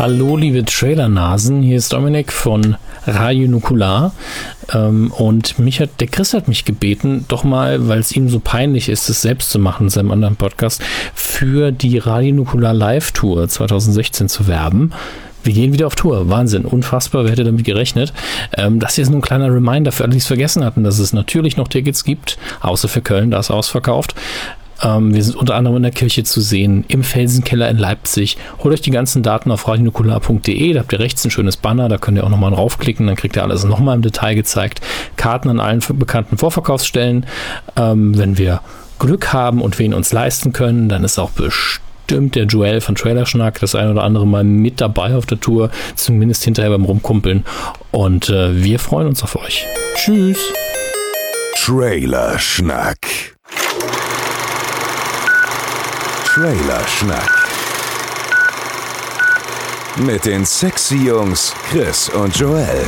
Hallo, liebe Trailernasen. Hier ist Dominik von Radio Nukular. Ähm, und mich hat, der Chris hat mich gebeten, doch mal, weil es ihm so peinlich ist, es selbst zu machen in seinem anderen Podcast, für die Radio Nukular Live Tour 2016 zu werben. Wir gehen wieder auf Tour. Wahnsinn. Unfassbar. Wer hätte damit gerechnet? Ähm, das hier ist nur ein kleiner Reminder für alle, die es vergessen hatten, dass es natürlich noch Tickets gibt, außer für Köln, da ist ausverkauft. Ähm, wir sind unter anderem in der Kirche zu sehen, im Felsenkeller in Leipzig. Holt euch die ganzen Daten auf radionukular.de, da habt ihr rechts ein schönes Banner, da könnt ihr auch nochmal draufklicken, dann kriegt ihr alles nochmal im Detail gezeigt. Karten an allen bekannten Vorverkaufsstellen. Ähm, wenn wir Glück haben und wen uns leisten können, dann ist auch bestimmt der Joel von Trailerschnack das ein oder andere Mal mit dabei auf der Tour, zumindest hinterher beim Rumkumpeln. Und äh, wir freuen uns auf euch. Tschüss. Trailerschnack. Trailerschnack. Mit den sexy Jungs Chris und Joel.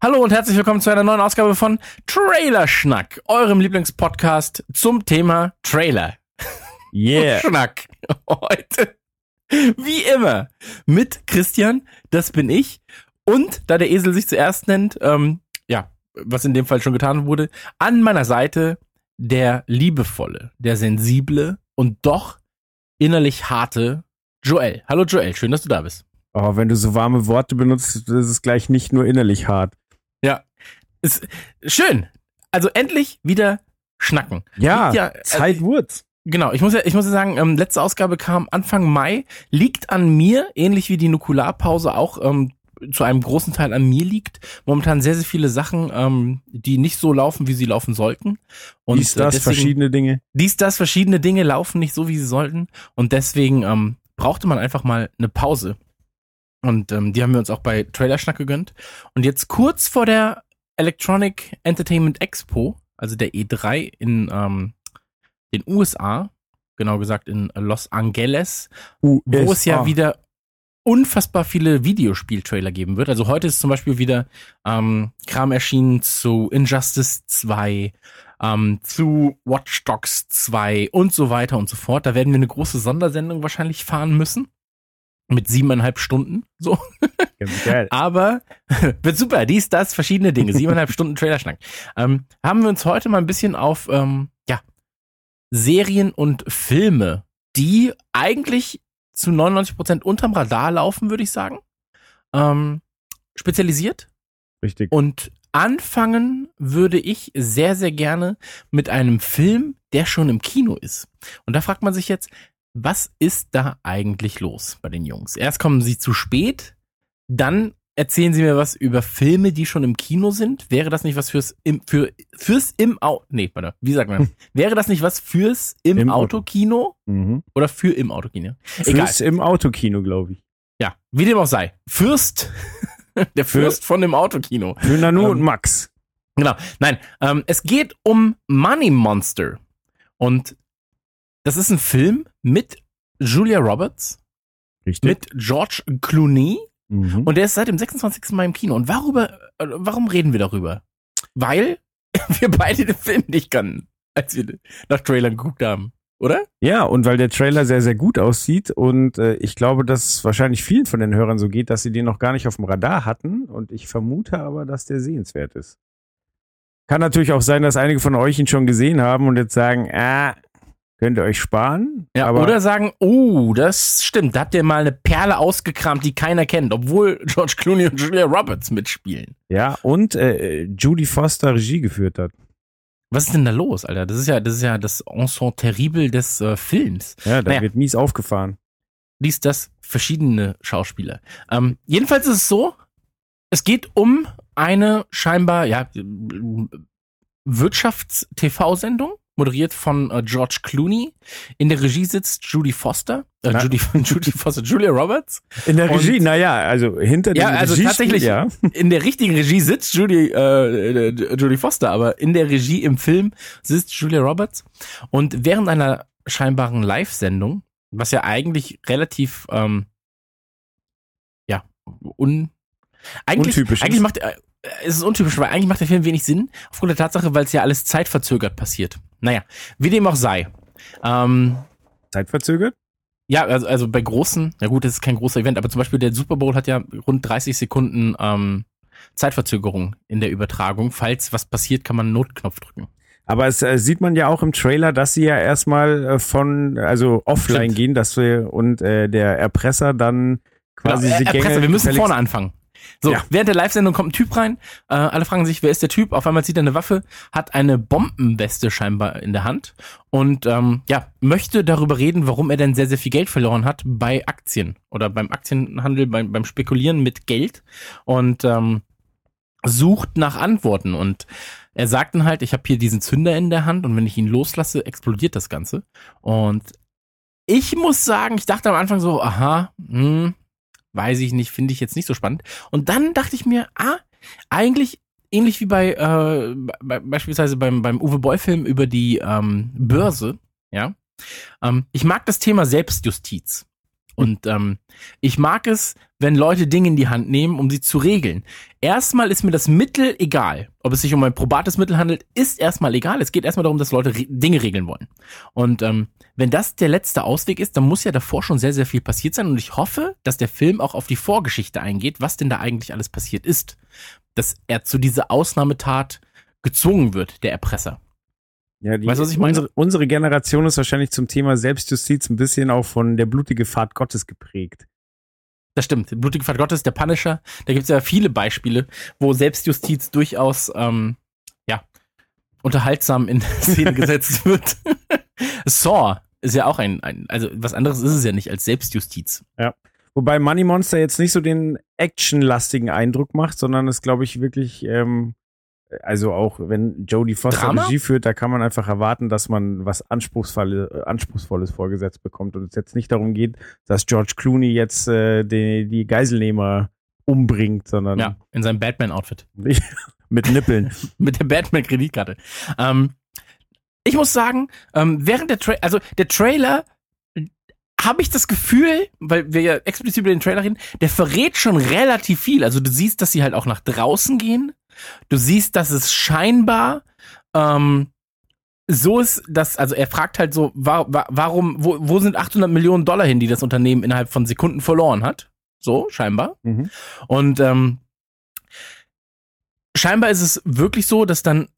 Hallo und herzlich willkommen zu einer neuen Ausgabe von Trailerschnack, eurem Lieblingspodcast zum Thema Trailer. Yeah. Schnack. Heute, wie immer, mit Christian, das bin ich. Und da der Esel sich zuerst nennt, ähm, ja, was in dem Fall schon getan wurde, an meiner Seite der liebevolle, der sensible und doch innerlich harte Joel. Hallo Joel, schön, dass du da bist. Oh, wenn du so warme Worte benutzt, ist es gleich nicht nur innerlich hart. Ja, ist schön. Also endlich wieder schnacken. Ja, ja Zeit also, wird's. Genau, ich muss ja, ich muss ja sagen, ähm, letzte Ausgabe kam Anfang Mai, liegt an mir, ähnlich wie die Nukularpause auch ähm, zu einem großen Teil an mir liegt. Momentan sehr, sehr viele Sachen, ähm, die nicht so laufen, wie sie laufen sollten. Und dies, das, deswegen, verschiedene Dinge. Dies, das, verschiedene Dinge laufen nicht so, wie sie sollten. Und deswegen ähm, brauchte man einfach mal eine Pause. Und ähm, die haben wir uns auch bei Trailerschnack gegönnt. Und jetzt kurz vor der Electronic Entertainment Expo, also der E3 in ähm, den USA, genau gesagt in Los Angeles, USA. wo es ja wieder unfassbar viele Videospieltrailer geben wird. Also heute ist zum Beispiel wieder ähm, Kram erschienen zu Injustice 2, ähm, zu Watch Dogs 2 und so weiter und so fort. Da werden wir eine große Sondersendung wahrscheinlich fahren müssen. Mit siebeneinhalb Stunden, so. Geil. Aber wird super, dies, das, verschiedene Dinge, siebeneinhalb Stunden Trailerschnack. Ähm, haben wir uns heute mal ein bisschen auf, ähm, ja, Serien und Filme, die eigentlich zu 99 Prozent unterm Radar laufen, würde ich sagen. Ähm, spezialisiert. Richtig. Und anfangen würde ich sehr, sehr gerne mit einem Film, der schon im Kino ist. Und da fragt man sich jetzt, was ist da eigentlich los bei den Jungs? Erst kommen sie zu spät, dann erzählen Sie mir was über Filme, die schon im Kino sind. Wäre das nicht was fürs im, für, fürs im Auto, nee, warte, wie sagt man? Wäre das nicht was fürs im, Im Autokino? Mhm. Oder für im Autokino? Egal. Fürs im Autokino, glaube ich. Ja, wie dem auch sei. Fürst, der Fürst für, von dem Autokino. Für Nanu ähm, und Max. Genau. Nein, ähm, es geht um Money Monster. Und das ist ein Film mit Julia Roberts. Richtig. Mit George Clooney Mhm. Und der ist seit dem 26. Mai im Kino. Und worüber, äh, warum reden wir darüber? Weil wir beide den Film nicht kannten, als wir nach Trailern geguckt haben. Oder? Ja, und weil der Trailer sehr, sehr gut aussieht und äh, ich glaube, dass es wahrscheinlich vielen von den Hörern so geht, dass sie den noch gar nicht auf dem Radar hatten und ich vermute aber, dass der sehenswert ist. Kann natürlich auch sein, dass einige von euch ihn schon gesehen haben und jetzt sagen, ah, Könnt ihr euch sparen. Ja, oder sagen, oh, das stimmt, da habt ihr mal eine Perle ausgekramt, die keiner kennt, obwohl George Clooney und Julia Roberts mitspielen. Ja, und äh, Judy Foster Regie geführt hat. Was ist denn da los, Alter? Das ist ja, das ist ja das Ensemble terrible des äh, Films. Ja, da naja. wird mies aufgefahren. Liest das verschiedene Schauspieler. Ähm, jedenfalls ist es so, es geht um eine scheinbar, ja, Wirtschafts-TV-Sendung moderiert von äh, George Clooney. In der Regie sitzt Judy Foster, äh, Judy, Judy Foster, Julia Roberts. In der Regie, naja, also hinter dem Ja, also Regie tatsächlich, ja. in der richtigen Regie sitzt Judy, äh, Judy Foster, aber in der Regie im Film sitzt Julia Roberts. Und während einer scheinbaren Live-Sendung, was ja eigentlich relativ, ähm, ja, un, eigentlich, Untypisch eigentlich macht, äh, es ist untypisch, weil eigentlich macht der Film wenig Sinn, aufgrund der Tatsache, weil es ja alles zeitverzögert passiert. Naja, wie dem auch sei. Ähm, zeitverzögert? Ja, also, also bei großen, na gut, das ist kein großer Event, aber zum Beispiel der Super Bowl hat ja rund 30 Sekunden ähm, Zeitverzögerung in der Übertragung. Falls was passiert, kann man einen Notknopf drücken. Aber es äh, sieht man ja auch im Trailer, dass sie ja erstmal äh, von, also offline Stimmt. gehen, dass wir und äh, der Erpresser dann quasi Genau, die äh, Gänge Erpresser, wir müssen vorne anfangen. So, Ja. während der Live-Sendung kommt ein Typ rein. Äh, alle fragen sich, wer ist der Typ? Auf einmal zieht er eine Waffe, hat eine Bombenweste scheinbar in der Hand und ähm, ja, möchte darüber reden, warum er denn sehr, sehr viel Geld verloren hat bei Aktien oder beim Aktienhandel, beim, beim Spekulieren mit Geld und ähm, sucht nach Antworten und er sagt dann halt, ich habe hier diesen Zünder in der Hand und wenn ich ihn loslasse, explodiert das Ganze. Und ich muss sagen, ich dachte am Anfang so, aha, hm, weiß ich nicht, finde ich jetzt nicht so spannend. Und dann dachte ich mir, ah, eigentlich ähnlich wie bei äh, be beispielsweise beim beim Uwe Boll Film über die ähm, Börse, ja. Ähm, ich mag das Thema Selbstjustiz. Und ähm, ich mag es, wenn Leute Dinge in die Hand nehmen, um sie zu regeln. Erstmal ist mir das Mittel egal. Ob es sich um ein probates Mittel handelt, ist erstmal egal. Es geht erstmal darum, dass Leute re Dinge regeln wollen. Und ähm, wenn das der letzte Ausweg ist, dann muss ja davor schon sehr, sehr viel passiert sein. Und ich hoffe, dass der Film auch auf die Vorgeschichte eingeht, was denn da eigentlich alles passiert ist. Dass er zu dieser Ausnahmetat gezwungen wird, der Erpresser. Ja, die, Weißt du, was ich meine? Unsere, unsere Generation ist wahrscheinlich zum Thema Selbstjustiz ein bisschen auch von der blutige Fahrt Gottes geprägt. Das stimmt. Blutige Fahrt Gottes, der Punisher. Da gibt's ja viele Beispiele, wo Selbstjustiz durchaus ähm, ja unterhaltsam in Szene gesetzt wird. Saw ist ja auch ein, ein, also was anderes ist es ja nicht als Selbstjustiz. Wobei Money Monster jetzt nicht so den actionlastigen Eindruck macht, sondern es glaube ich wirklich, ähm, also auch wenn Jodie Foster Drama? Regie führt, da kann man einfach erwarten, dass man was Anspruchsvolles, äh, Anspruchsvolles vorgesetzt bekommt und es jetzt nicht darum geht, dass George Clooney jetzt äh, die, die Geiselnehmer umbringt, sondern Ja, in seinem Batman-Outfit. mit Nippeln. mit der Batman-Kreditkarte. Ähm, ich muss sagen, ähm, während der Tra also der Trailer habe ich das Gefühl, weil wir ja explizit über den Trailer reden, der verrät schon relativ viel. Also du siehst, dass sie halt auch nach draußen gehen. Du siehst, dass es scheinbar ähm, so ist, dass, also er fragt halt so, wa wa warum, wo, wo sind 800 Millionen Dollar hin, die das Unternehmen innerhalb von Sekunden verloren hat? So, scheinbar. Mhm. Und ähm, scheinbar ist es wirklich so, dass dann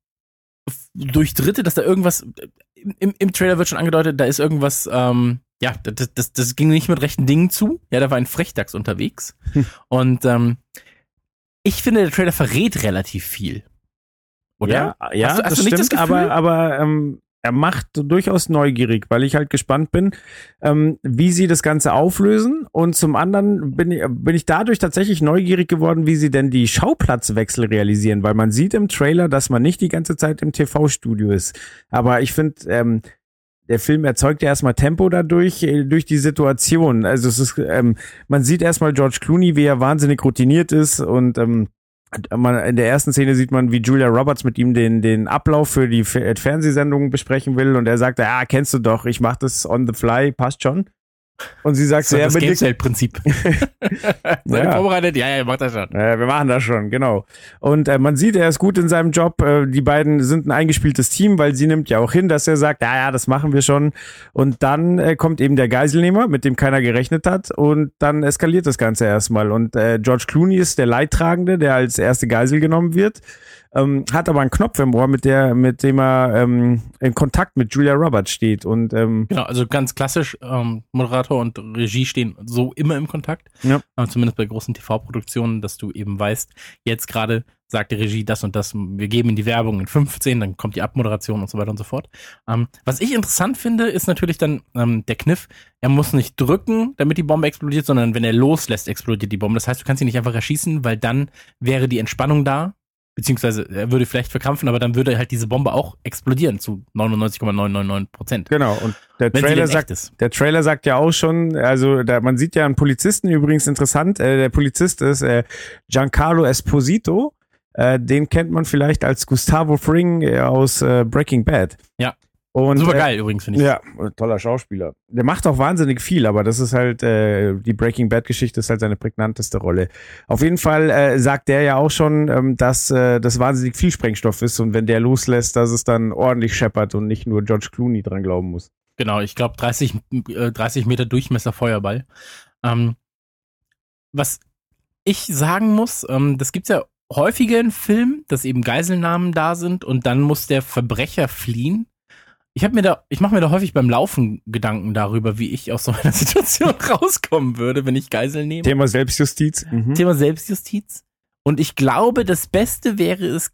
durch Dritte, dass da irgendwas im, im Trailer wird schon angedeutet, da ist irgendwas, ähm, ja, das, das, das ging nicht mit rechten Dingen zu. Ja, da war ein Frechdachs unterwegs. Und ähm, ich finde, der Trailer verrät relativ viel. Oder? Ja, ja Hast du- hast das das stimmt, Gefühl? aber, aber ähm, er macht durchaus neugierig, weil ich halt gespannt bin, ähm, wie sie das Ganze auflösen. Und zum anderen bin ich, bin ich dadurch tatsächlich neugierig geworden, wie sie denn die Schauplatzwechsel realisieren, weil man sieht im Trailer, dass man nicht die ganze Zeit im TV-Studio ist. Aber ich finde, ähm, der Film erzeugt ja erstmal Tempo dadurch, äh, durch die Situation. Also es ist, ähm, man sieht erstmal George Clooney, wie er wahnsinnig routiniert ist und ähm, man, in der ersten Szene sieht man, wie Julia Roberts mit ihm den, den Ablauf für die Fer- Fernsehsendung besprechen will und er sagt, ja, kennst du doch, ich mach das on the fly, passt schon. Und sie sagt, ist ja, das ihr Ja. vorbereitet? Ja, ja, macht das schon. ja, wir machen das schon, genau. Und äh, man sieht, er ist gut in seinem Job. Äh, die beiden sind ein eingespieltes Team, weil sie nimmt ja auch hin, dass er sagt, ja, ja, das machen wir schon. Und dann äh, kommt eben der Geiselnehmer, mit dem keiner gerechnet hat. Und dann eskaliert das Ganze erstmal. Und äh, George Clooney ist der Leidtragende, der als erste Geisel genommen wird. Ähm, hat aber einen Knopf im Ohr, mit der, mit dem er ähm, in Kontakt mit Julia Roberts steht. Und ähm, Genau, also ganz klassisch, ähm, Moderator und Regie stehen so immer im Kontakt. Ja. Aber zumindest bei großen TV-Produktionen, dass du eben weißt, jetzt gerade sagt die Regie das und das, wir geben in die Werbung in 15, dann kommt die Abmoderation und so weiter und so fort. Ähm, was ich interessant finde, ist natürlich dann ähm, der Kniff, er muss nicht drücken, damit die Bombe explodiert, sondern wenn er loslässt, explodiert die Bombe. Das heißt, du kannst ihn nicht einfach erschießen, weil dann wäre die Entspannung da, beziehungsweise er würde vielleicht verkrampfen, aber dann würde halt diese Bombe auch explodieren zu 99,999 Prozent. genau, und der Trailer sagt. Der Trailer sagt ja auch schon, also da, man sieht ja einen Polizisten übrigens interessant. Äh, der Polizist ist äh, Giancarlo Esposito. Äh, den kennt man vielleicht als Gustavo Fring äh, aus äh, Breaking Bad. Ja. Und, Super äh, geil übrigens, finde ich. Ja, toller Schauspieler. Der macht auch wahnsinnig viel, aber das ist halt, äh, die Breaking Bad-Geschichte ist halt seine prägnanteste Rolle. Auf jeden Fall äh, sagt der ja auch schon, ähm, dass äh, das wahnsinnig viel Sprengstoff ist und wenn der loslässt, dass es dann ordentlich scheppert und nicht nur George Clooney dran glauben muss. Genau, ich glaube 30, äh, 30 Meter Durchmesser Feuerball. Ähm, was ich sagen muss, ähm, das gibt's ja häufiger in Filmen, dass eben Geiselnahmen da sind und dann muss der Verbrecher fliehen. Ich habe mir da, ich mache mir da häufig beim Laufen Gedanken darüber, wie ich aus so einer Situation rauskommen würde, wenn ich Geisel nehme. Thema Selbstjustiz. Mhm. Thema Selbstjustiz. Und ich glaube, das Beste wäre es,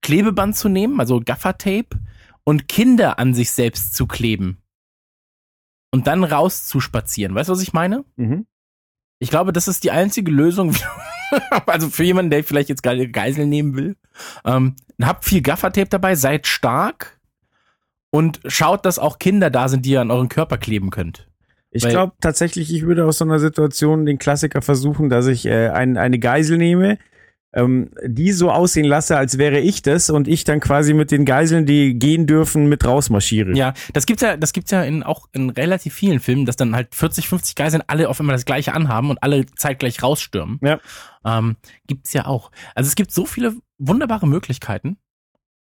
Klebeband zu nehmen, also Gaffertape, und Kinder an sich selbst zu kleben. Und dann rauszuspazieren. Weißt du, was ich meine? Mhm. Ich glaube, das ist die einzige Lösung, also für jemanden, der vielleicht jetzt gerade Geisel nehmen will. Ähm, habt viel Gaffertape dabei, seid stark und schaut, dass auch Kinder da sind, die ihr an euren Körper kleben könnt. Ich glaube tatsächlich, ich würde aus so einer Situation den Klassiker versuchen, dass ich äh, ein, eine Geisel nehme, ähm, die so aussehen lasse, als wäre ich das und ich dann quasi mit den Geiseln, die gehen dürfen, mit rausmarschiere. Ja, das gibt's ja, das gibt's ja in auch in relativ vielen Filmen, dass dann halt 40, 50 Geiseln alle auf einmal das gleiche anhaben und alle zeitgleich rausstürmen. Ja. Ähm, gibt's ja auch. Also es gibt so viele wunderbare Möglichkeiten,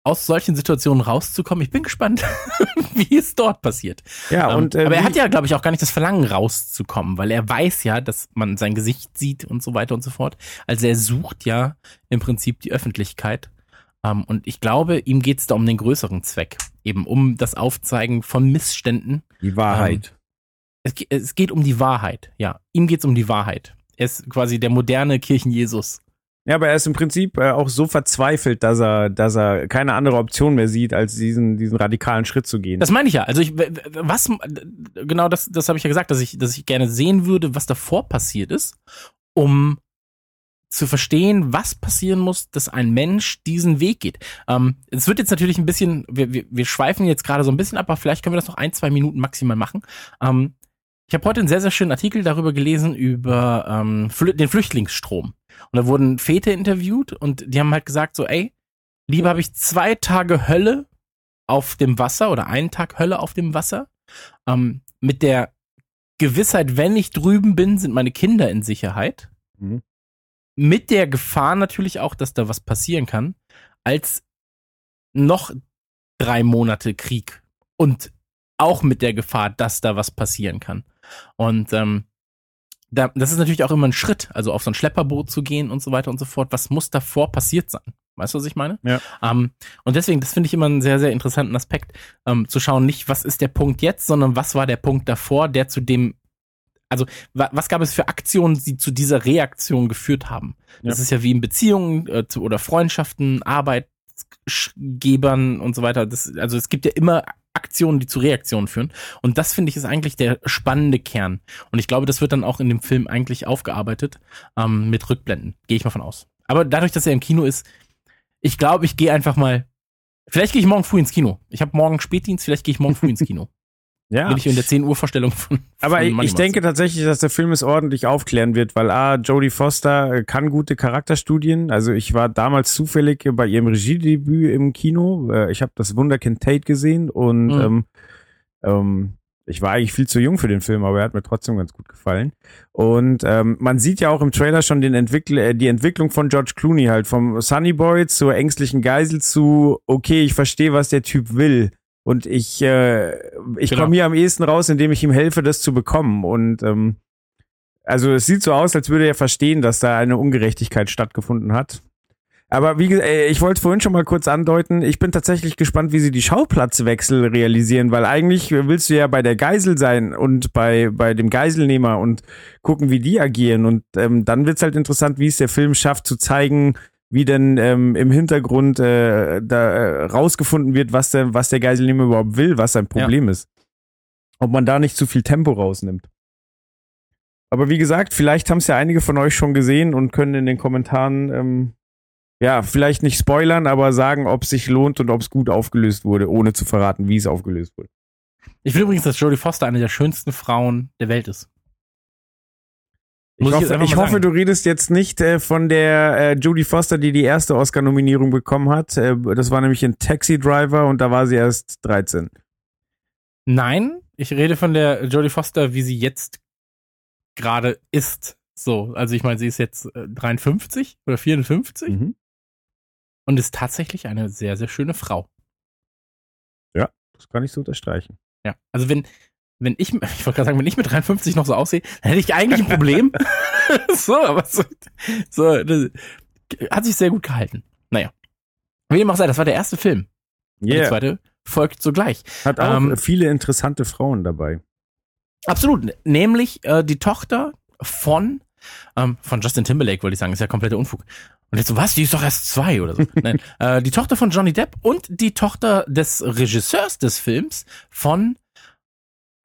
aus solchen Situationen rauszukommen. Ich bin gespannt, wie es dort passiert. Ja, Ähm, und äh, aber er hat ja, glaube ich, auch gar nicht das Verlangen rauszukommen, weil er weiß ja, dass man sein Gesicht sieht und so weiter und so fort. Also er sucht ja im Prinzip die Öffentlichkeit. Ähm, und ich glaube, ihm geht's da um den größeren Zweck, eben um das Aufzeigen von Missständen. die Wahrheit. Es, ge- es geht um die Wahrheit, ja. Ihm geht's um die Wahrheit. Er ist quasi der moderne Kirchen-Jesus. Ja, aber er ist im Prinzip äh, auch so verzweifelt, dass er, dass er keine andere Option mehr sieht, als diesen, diesen radikalen Schritt zu gehen. Das meine ich ja. Also ich, was, genau das, das habe ich ja gesagt, dass ich, dass ich gerne sehen würde, was davor passiert ist, um zu verstehen, was passieren muss, dass ein Mensch diesen Weg geht. Ähm, es wird jetzt natürlich ein bisschen, wir, wir, wir schweifen jetzt gerade so ein bisschen ab, aber vielleicht können wir das noch ein, zwei Minuten maximal machen. Ähm, ich habe heute einen sehr, sehr schönen Artikel darüber gelesen, über ähm, den Flüchtlingsstrom. Und da wurden Väter interviewt und die haben halt gesagt so, ey, lieber habe ich zwei Tage Hölle auf dem Wasser oder einen Tag Hölle auf dem Wasser, ähm, mit der Gewissheit, wenn ich drüben bin, sind meine Kinder in Sicherheit. Mhm. Mit der Gefahr natürlich auch, dass da was passieren kann, als noch drei Monate Krieg und auch mit der Gefahr, dass da was passieren kann. Und ähm, da, das ist natürlich auch immer ein Schritt, also auf so ein Schlepperboot zu gehen und so weiter und so fort. Was muss davor passiert sein? Weißt du, was ich meine? Ja. Ähm, und deswegen, das finde ich immer einen sehr, sehr interessanten Aspekt, ähm, zu schauen, nicht, was ist der Punkt jetzt, sondern was war der Punkt davor, der zu dem, also wa was gab es für Aktionen, die zu dieser Reaktion geführt haben? Das Ja. ist ja wie in Beziehungen äh, zu, oder Freundschaften, Arbeitgebern und so weiter. Das, also es gibt ja immer Aktionen, die zu Reaktionen führen. Und das finde ich ist eigentlich der spannende Kern. Und ich glaube, das wird dann auch in dem Film eigentlich aufgearbeitet ähm, mit Rückblenden. Gehe ich mal von aus. Aber dadurch, dass er im Kino ist, ich glaube, ich gehe einfach mal. Vielleicht gehe ich morgen früh ins Kino. Ich habe morgen Spätdienst, vielleicht gehe ich morgen früh ins Kino. Ja. Bin ich in der 10 Uhr Vorstellung von. Aber von ich, Money ich denke tatsächlich, dass der Film es ordentlich aufklären wird, weil A, Jodie Foster äh, kann gute Charakterstudien. Also ich war damals zufällig bei ihrem Regiedebüt im Kino. Äh, Ich habe das Wunderkind Tate gesehen und Mhm. ähm, ähm, ich war eigentlich viel zu jung für den Film, aber er hat mir trotzdem ganz gut gefallen. Und ähm, man sieht ja auch im Trailer schon den Entwickl äh, die Entwicklung von George Clooney halt vom Sunny Boy zur ängstlichen Geisel zu okay, ich verstehe, was der Typ will. Und ich, äh, ich Genau. komme hier am ehesten raus, indem ich ihm helfe, das zu bekommen. Und ähm, also es sieht so aus, als würde er verstehen, dass da eine Ungerechtigkeit stattgefunden hat. Aber wie gesagt, äh, ich wollte es vorhin schon mal kurz andeuten, ich bin tatsächlich gespannt, wie sie die Schauplatzwechsel realisieren, weil eigentlich willst du ja bei der Geisel sein und bei, bei dem Geiselnehmer und gucken, wie die agieren. Und ähm, dann wird's halt interessant, wie es der Film schafft zu zeigen, wie denn ähm, im Hintergrund äh, da äh, rausgefunden wird, was der, was der Geiselnehmer überhaupt will, was sein Problem ist. Ob man da nicht zu viel Tempo rausnimmt. Aber wie gesagt, vielleicht haben es ja einige von euch schon gesehen und können in den Kommentaren ähm, ja, vielleicht nicht spoilern, aber sagen, ob es sich lohnt und ob es gut aufgelöst wurde, ohne zu verraten, wie es aufgelöst wurde. Ich finde übrigens, dass Jodie Foster eine der schönsten Frauen der Welt ist. Ich, Muss hoffe, ich hoffe du redest jetzt nicht äh, von der äh, Jodie Foster, die die erste Oscar-Nominierung bekommen hat. Äh, das war nämlich in Taxi Driver und da war sie erst 13. Nein, ich rede von der Jodie Foster, wie sie jetzt gerade ist. So, also ich meine, sie ist jetzt äh, 53 oder 54 Mhm. und ist tatsächlich eine sehr, sehr schöne Frau. Das kann ich so unterstreichen. Ja, also wenn, wenn ich, ich wollte gerade sagen, wenn ich mit 53 noch so aussehe, dann hätte ich eigentlich ein Problem. so, aber so, so das, hat sich sehr gut gehalten. Naja. Wie dem auch sei, das war der erste Film. Und Der Yeah. zweite folgt sogleich. Hat auch Ähm, viele interessante Frauen dabei. Absolut. Nämlich äh, die Tochter von, ähm, von Justin Timberlake, wollte ich sagen, ist ja kompletter Unfug. Und jetzt so, was? Die ist doch erst zwei oder so. Nein, äh, die Tochter von Johnny Depp und die Tochter des Regisseurs des Films von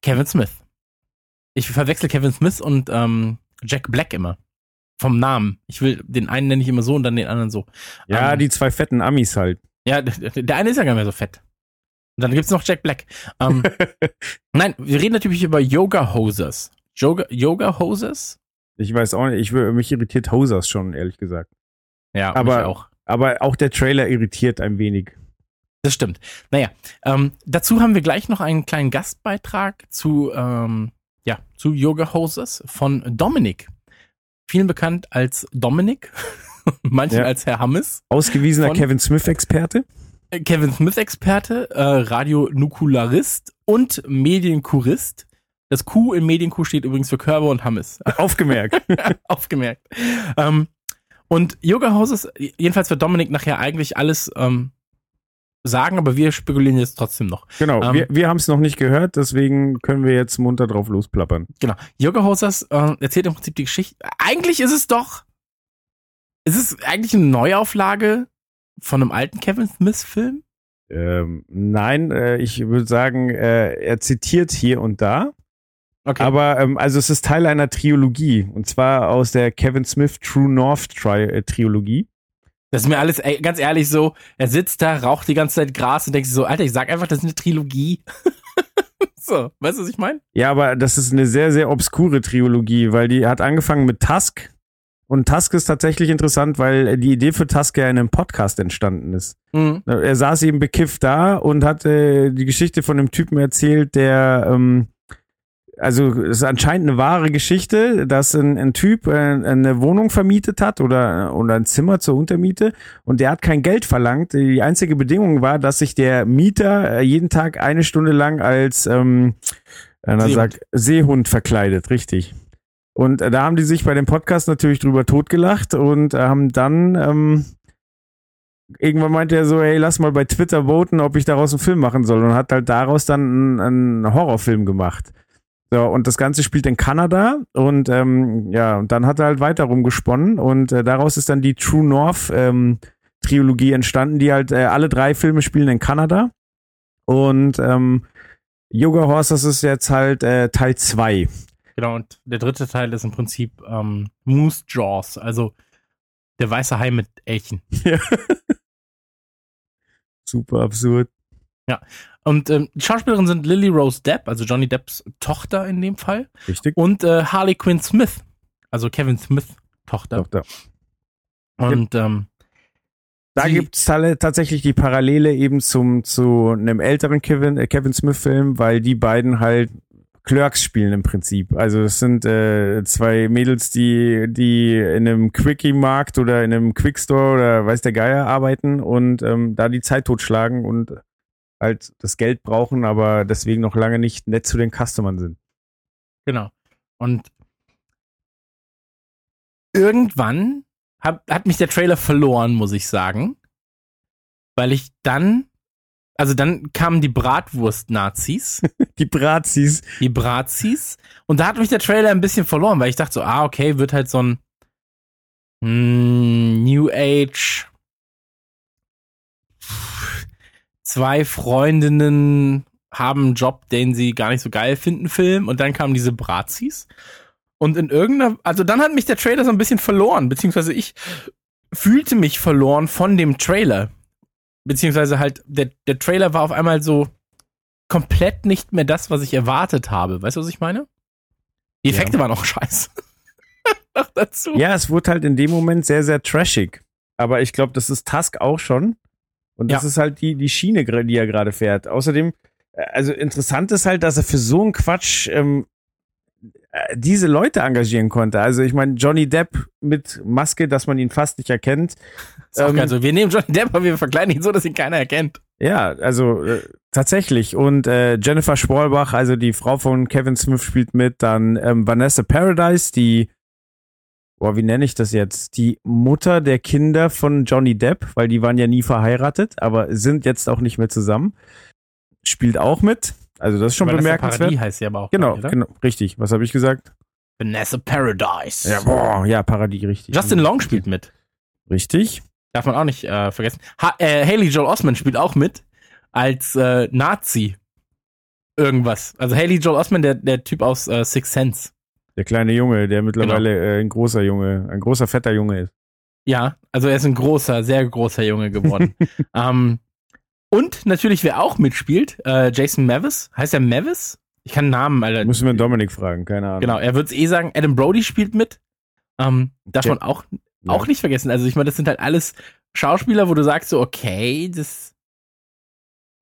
Kevin Smith. Ich verwechsel Kevin Smith und ähm, Jack Black immer. Vom Namen. Ich will, den einen nenne ich immer so und dann den anderen so. Ja, Ähm, die zwei fetten Amis halt. Ja, der eine ist ja gar nicht mehr so fett. Und dann gibt's noch Jack Black. Ähm, nein, wir reden natürlich über Yoga Hosers. Yoga, Yoga Hosers? Ich weiß auch nicht, ich, will- mich irritiert Hosers schon, ehrlich gesagt. Ja, Aber- auch. Aber auch der Trailer irritiert ein wenig. Das stimmt. Naja, ähm, dazu haben wir gleich noch einen kleinen Gastbeitrag zu, ähm, ja, zu Yoga Hosers von Dominik. Vielen bekannt als Dominik, manchen Ja. als Herr Hammes. Ausgewiesener Kevin Smith-Experte. Äh, Kevin Smith-Experte, äh, Radionukularist und Medienkurist. Das Q in Medienkuh steht übrigens für Körber und Hammes. Aufgemerkt. Aufgemerkt. Ähm, und Yoga Houses, jedenfalls wird Dominik nachher eigentlich alles ähm, sagen, aber wir spekulieren jetzt trotzdem noch. genau, Ähm, wir, wir haben es noch nicht gehört, deswegen können wir jetzt munter drauf losplappern. Genau. Yoga Hosers äh, erzählt im Prinzip die Geschichte. Eigentlich ist es doch. Ist es eigentlich eine Neuauflage von einem alten Kevin Smith-Film? Ähm, nein, äh, ich würde sagen, äh, er zitiert hier und da. Okay. Aber ähm, also es ist Teil einer Trilogie und zwar aus der Kevin Smith True North Tri äh, Trilogie. Das ist mir alles, ey, ganz ehrlich, so, er sitzt da, raucht die ganze Zeit Gras und denkt sich so, Alter, ich sag einfach, das ist eine Trilogie. so, weißt du, was ich meine? Ja, aber das ist eine sehr sehr obskure Trilogie, weil die hat angefangen mit Tusk und Tusk ist tatsächlich interessant, weil die Idee für Tusk ja in einem Podcast entstanden ist. Mhm. Er saß eben bekifft da und hat äh, die Geschichte von einem Typen erzählt, der ähm, also es ist anscheinend eine wahre Geschichte, dass ein, ein Typ äh, eine Wohnung vermietet hat oder, oder ein Zimmer zur Untermiete und der hat kein Geld verlangt. Die einzige Bedingung war, dass sich der Mieter äh, jeden Tag eine Stunde lang als ähm, einer Seehund. sagt, Seehund verkleidet, richtig. Und äh, da haben die sich bei dem Podcast natürlich drüber totgelacht und äh, haben dann ähm, irgendwann meinte er so, hey, lass mal bei Twitter voten, ob ich daraus einen Film machen soll und hat halt daraus dann einen, einen Horrorfilm gemacht. So, und das Ganze spielt in Kanada und ähm, ja, und dann hat er halt weiter rumgesponnen und äh, daraus ist dann die True North ähm, Trilogie entstanden, die halt äh, alle drei Filme spielen in Kanada und ähm, Yoga Horses ist jetzt halt äh, Teil zwei. Genau, und der dritte Teil ist im Prinzip ähm, Moose Jaws, also der weiße Hai mit Elchen. Super absurd. Und ähm, die Schauspielerinnen sind Lily Rose Depp, also Johnny Depps Tochter in dem Fall, Richtig? und äh, Harley Quinn Smith, also Kevin Smith Tochter. Da. Und ähm, Da gibt's tale- tatsächlich die Parallele eben zum zu einem älteren Kevin, äh, Kevin Smith-Film, weil die beiden halt Clerks spielen im Prinzip. Also es sind äh, zwei Mädels, die die in einem Quickie-Markt oder in einem Quickstore oder weiß der Geier arbeiten und ähm, da die Zeit totschlagen und halt das Geld brauchen, aber deswegen noch lange nicht nett zu den Customern sind. Genau. Und irgendwann hab, hat mich der Trailer verloren, muss ich sagen. Weil ich dann, also dann kamen die Bratwurst-Nazis, Die Brazis. die Brazis, und da hat mich der Trailer ein bisschen verloren, weil ich dachte so, ah, okay, wird halt so ein hm, New Age zwei Freundinnen haben einen Job, den sie gar nicht so geil finden, Film. Und dann kamen diese Brazis. Und in irgendeiner, also dann hat mich der Trailer so ein bisschen verloren, beziehungsweise ich fühlte mich verloren von dem Trailer. Beziehungsweise halt, der, der Trailer war auf einmal so komplett nicht mehr das, was ich erwartet habe. Weißt du, was ich meine? Die Effekte waren auch scheiße. Noch dazu. Ja, es wurde halt in dem Moment sehr, sehr trashig. Aber ich glaube, das ist Tusk auch schon. Und das Ja. ist halt die, die Schiene, die er gerade fährt. Außerdem, äh, also interessant ist halt, dass er für so einen Quatsch ähm, äh, diese Leute engagieren konnte. Also ich meine, Johnny Depp mit Maske, dass man ihn fast nicht erkennt. Ähm, geil. So, wir nehmen Johnny Depp, aber wir verkleiden ihn so, dass ihn keiner erkennt. Ja, also äh, tatsächlich. Und äh, Jennifer Schwalbach, also die Frau von Kevin Smith, spielt mit. Dann ähm, Vanessa Paradise, die, boah, wie nenne ich das jetzt? Die Mutter der Kinder von Johnny Depp, weil die waren ja nie verheiratet, aber sind jetzt auch nicht mehr zusammen. Spielt auch mit. Also das ist schon Vanessa bemerkenswert. Paradis heißt sie aber auch. Genau, oder? genau, richtig. Was habe ich gesagt? Vanessa Paradise. Ja, boah, ja, Paradies, richtig. Justin Long spielt mit. Richtig. Darf man auch nicht äh, vergessen. Ha äh, Haley Joel Osment spielt auch mit als äh, Nazi. Irgendwas. Also Haley Joel Osment, der, der Typ aus äh, Six Sense. Der kleine Junge, der mittlerweile Genau. äh, ein großer Junge, ein großer fetter Junge ist. Ja, also er ist ein großer, sehr großer Junge geworden. ähm, und natürlich, wer auch mitspielt, äh, Jason Mavis. Heißt er Mavis? Ich kann Namen, Alter. Müssen wir Dominik fragen, keine Ahnung. Genau, er wird es eh sagen. Adam Brody spielt mit. Ähm, darf Ja. man auch, Ja. auch nicht vergessen. Also ich meine, das sind halt alles Schauspieler, wo du sagst so, okay, das,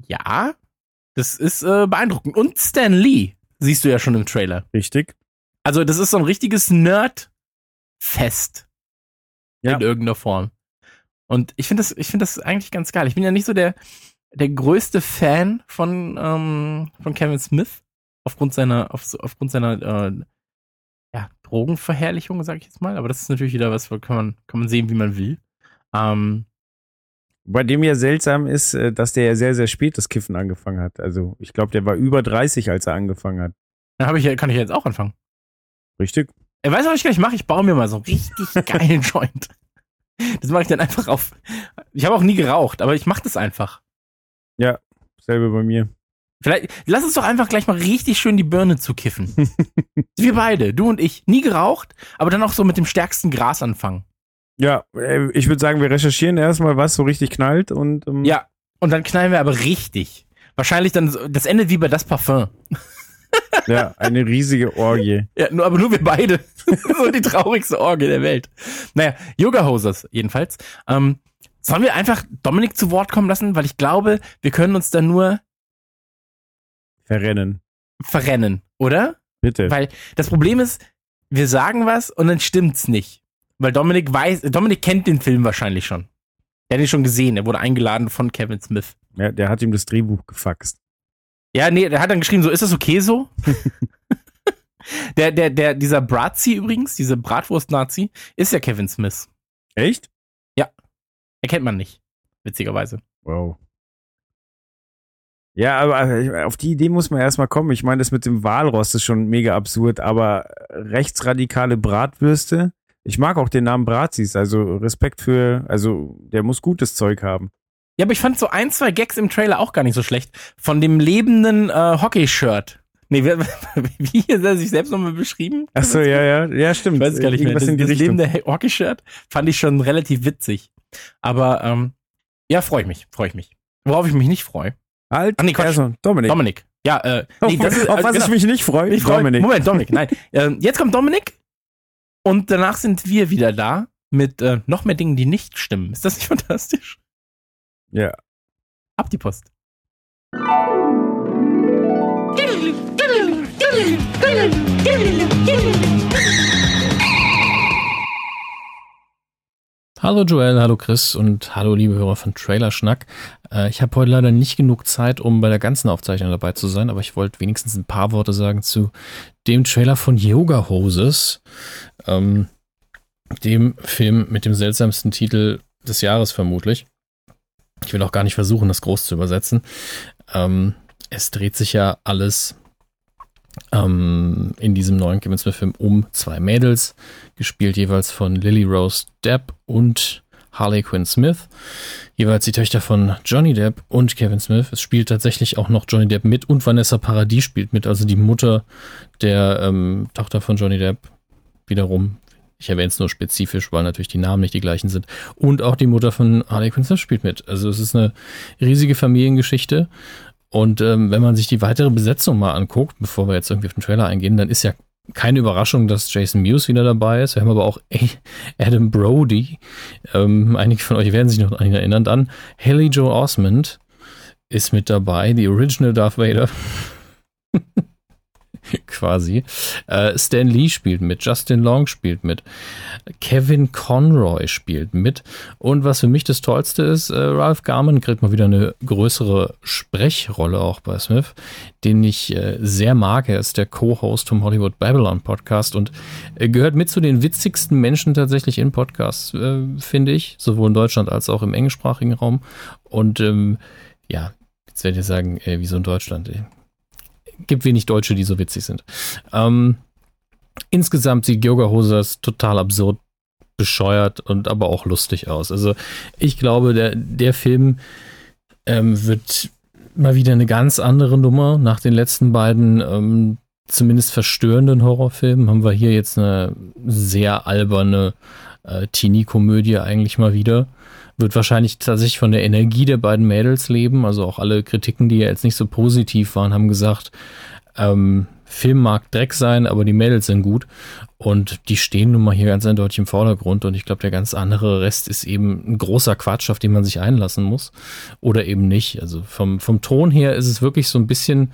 ja, das ist äh, beeindruckend. Und Stan Lee siehst du ja schon im Trailer. Richtig. Also das ist so ein richtiges Nerd-Fest Ja. in irgendeiner Form. Und ich finde das, ich finde das eigentlich ganz geil. Ich bin ja nicht so der, der größte Fan von, ähm, von Kevin Smith aufgrund seiner, auf, aufgrund seiner, äh, ja, Drogenverherrlichung, sag ich jetzt mal. Aber das ist natürlich wieder was, wo kann man, kann man sehen, wie man will. Ähm, Bei dem ja seltsam ist, äh, dass der ja sehr, sehr spät das Kiffen angefangen hat. Also ich glaube, der war über 30, als er angefangen hat. dann habe ich, ja- kann ich ja jetzt auch anfangen. Richtig? Er weiß, was ich gleich mache. Ich baue mir mal so einen richtig geilen Joint. Das mache ich dann einfach auf. Ich habe auch nie geraucht, aber ich mache das einfach. Selbe bei mir. Vielleicht, lass uns doch einfach gleich mal richtig schön die Birne zukiffen. Wir beide, du und ich, nie geraucht, aber dann auch so mit dem stärksten Gras anfangen. Ja, äh, ich würde sagen, wir recherchieren erstmal, was so richtig knallt und ähm, Ja, und dann knallen wir aber richtig. Wahrscheinlich dann, das endet wie bei das Parfum. Ja, eine riesige Orgie. Ja, nur, aber nur wir beide. so die traurigste Orgie der Welt. Naja, Yoga Hosers jedenfalls. Ähm, sollen wir einfach Dominik zu Wort kommen lassen? Weil ich glaube, wir können uns da nur Verrennen. verrennen, oder? Bitte. Weil das Problem ist, wir sagen was und dann stimmt's nicht. Weil Dominik weiß, Dominik kennt den Film wahrscheinlich schon. Er hat ihn schon gesehen, er wurde eingeladen von Kevin Smith. Ja, der hat ihm das Drehbuch gefaxt. Ja, nee, der hat dann geschrieben, so, ist das okay so? der, der, der, dieser Bratzi übrigens, diese Bratwurst-Nazi, ist ja Kevin Smith. Echt? Erkennt man nicht. Witzigerweise. Wow. Ja, aber äh, auf die Idee muss man erstmal kommen. Ich meine, das mit dem Walrost ist schon mega absurd, aber rechtsradikale Bratwürste. Ich mag auch den Namen Brazis, also Respekt für, also der muss gutes Zeug haben. Ja, aber ich fand so ein, zwei Gags im Trailer auch gar nicht so schlecht. Von dem lebenden äh, Hockey-Shirt. Nee, wer, wie hat er sich selbst nochmal beschrieben? Ach so, ja, ja, ja, stimmt. Ich weiß gar nicht mehr. Irgendwas Das, die das Richtung. lebende Hockey-Shirt fand ich schon relativ witzig. Aber ähm, ja, freue ich mich, freue ich mich. Worauf ich mich nicht freue. Halt, Ach nee, also, Dominik. Dominik. Ja, äh, Auf, nee, das ist, auf äh, was genau. ich mich nicht freue, Ich freu- Dominik. Moment, Dominik, nein. Ähm, jetzt kommt Dominik und danach sind wir wieder da mit äh, noch mehr Dingen, die nicht stimmen. Ist das nicht fantastisch? Ja. Ab die Post. Hallo Joel, hallo Chris und hallo liebe Hörer von Trailerschnack. Äh, ich habe heute leider nicht genug Zeit, um bei der ganzen Aufzeichnung dabei zu sein, aber ich wollte wenigstens ein paar Worte sagen zu dem Trailer von Yoga Hoses, ähm, dem Film mit dem seltsamsten Titel des Jahres vermutlich. Ich will auch gar nicht versuchen, das groß zu übersetzen. Ähm, es dreht sich ja alles ähm, in diesem neuen Kevin Smith-Film um zwei Mädels, gespielt jeweils von Lily Rose Depp und Harley Quinn Smith, jeweils die Töchter von Johnny Depp und Kevin Smith. Es spielt tatsächlich auch noch Johnny Depp mit und Vanessa Paradis spielt mit, also die Mutter der ähm, Tochter von Johnny Depp wiederum. Ich erwähne es nur spezifisch, weil natürlich die Namen nicht die gleichen sind. Und auch die Mutter von Harley Quinn Smith spielt mit. Also es ist eine riesige Familiengeschichte. Und ähm, wenn man sich die weitere Besetzung mal anguckt, bevor wir jetzt irgendwie auf den Trailer eingehen, dann ist ja keine Überraschung, dass Jason Mewes wieder dabei ist. Wir haben aber auch Adam Brody. Ähm, einige von euch werden sich noch an ihn erinnern. Dann Haley Joe Osment ist mit dabei, die Original Darth Vader. quasi. Äh, Stan Lee spielt mit, Justin Long spielt mit, Kevin Conroy spielt mit. Und was für mich das Tollste ist, äh, Ralph Garman kriegt mal wieder eine größere Sprechrolle auch bei Smith, den ich äh, sehr mag. Er ist der Co-Host vom Hollywood Babylon Podcast und äh, gehört mit zu den witzigsten Menschen tatsächlich in Podcasts, äh, finde ich, sowohl in Deutschland als auch im englischsprachigen Raum. Und ähm, ja, jetzt werdet ihr sagen, äh, wieso in Deutschland? Gibt wenig Deutsche, die so witzig sind. Ähm, insgesamt sieht Yoga Hosers total absurd, bescheuert und aber auch lustig aus. Also ich glaube, der, der Film ähm, wird mal wieder eine ganz andere Nummer. Nach den letzten beiden ähm, zumindest verstörenden Horrorfilmen haben wir hier jetzt eine sehr alberne äh, Teenie-Komödie eigentlich mal wieder wird wahrscheinlich tatsächlich von der Energie der beiden Mädels leben. Also auch alle Kritiken, die ja jetzt nicht so positiv waren, haben gesagt, ähm, Film mag Dreck sein, aber die Mädels sind gut. Und die stehen nun mal hier ganz eindeutig im Vordergrund. Und ich glaube, der ganz andere Rest ist eben ein großer Quatsch, auf den man sich einlassen muss. Oder eben nicht. Also vom, vom Ton her ist es wirklich so ein bisschen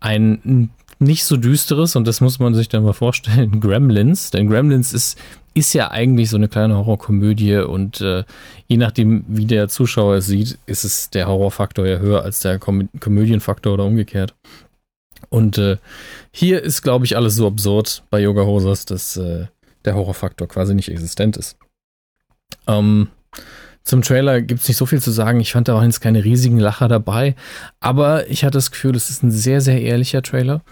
ein nicht so düsteres, und das muss man sich dann mal vorstellen, Gremlins. Denn Gremlins ist ist ja eigentlich so eine kleine Horrorkomödie und äh, je nachdem, wie der Zuschauer es sieht, ist es der Horrorfaktor ja höher als der Kom Komödienfaktor oder umgekehrt. Und äh, hier ist, glaube ich, alles so absurd bei Yoga Hosers, dass äh, der Horrorfaktor quasi nicht existent ist. Ähm, zum Trailer gibt es nicht so viel zu sagen. Ich fand da auch jetzt keine riesigen Lacher dabei, aber ich hatte das Gefühl, es ist ein sehr, sehr ehrlicher Trailer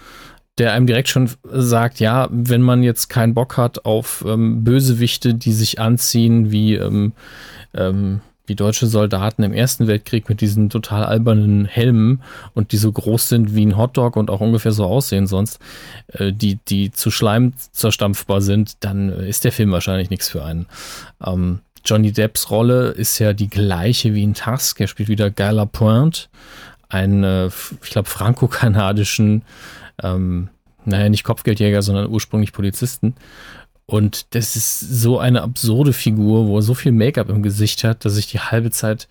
der einem direkt schon sagt, ja, wenn man jetzt keinen Bock hat auf ähm, Bösewichte, die sich anziehen wie, ähm, ähm, wie deutsche Soldaten im Ersten Weltkrieg mit diesen total albernen Helmen und die so groß sind wie ein Hotdog und auch ungefähr so aussehen sonst, äh, die, die zu Schleim zerstampfbar sind, dann ist der Film wahrscheinlich nichts für einen. Ähm, Johnny Depps Rolle ist ja die gleiche wie in Tusk. Er spielt wieder Gala Pointe, einen, äh, ich glaube, franco-kanadischen ähm, naja, nicht Kopfgeldjäger, sondern ursprünglich Polizisten. Und das ist so eine absurde Figur, wo er so viel Make-up im Gesicht hat, dass ich die halbe Zeit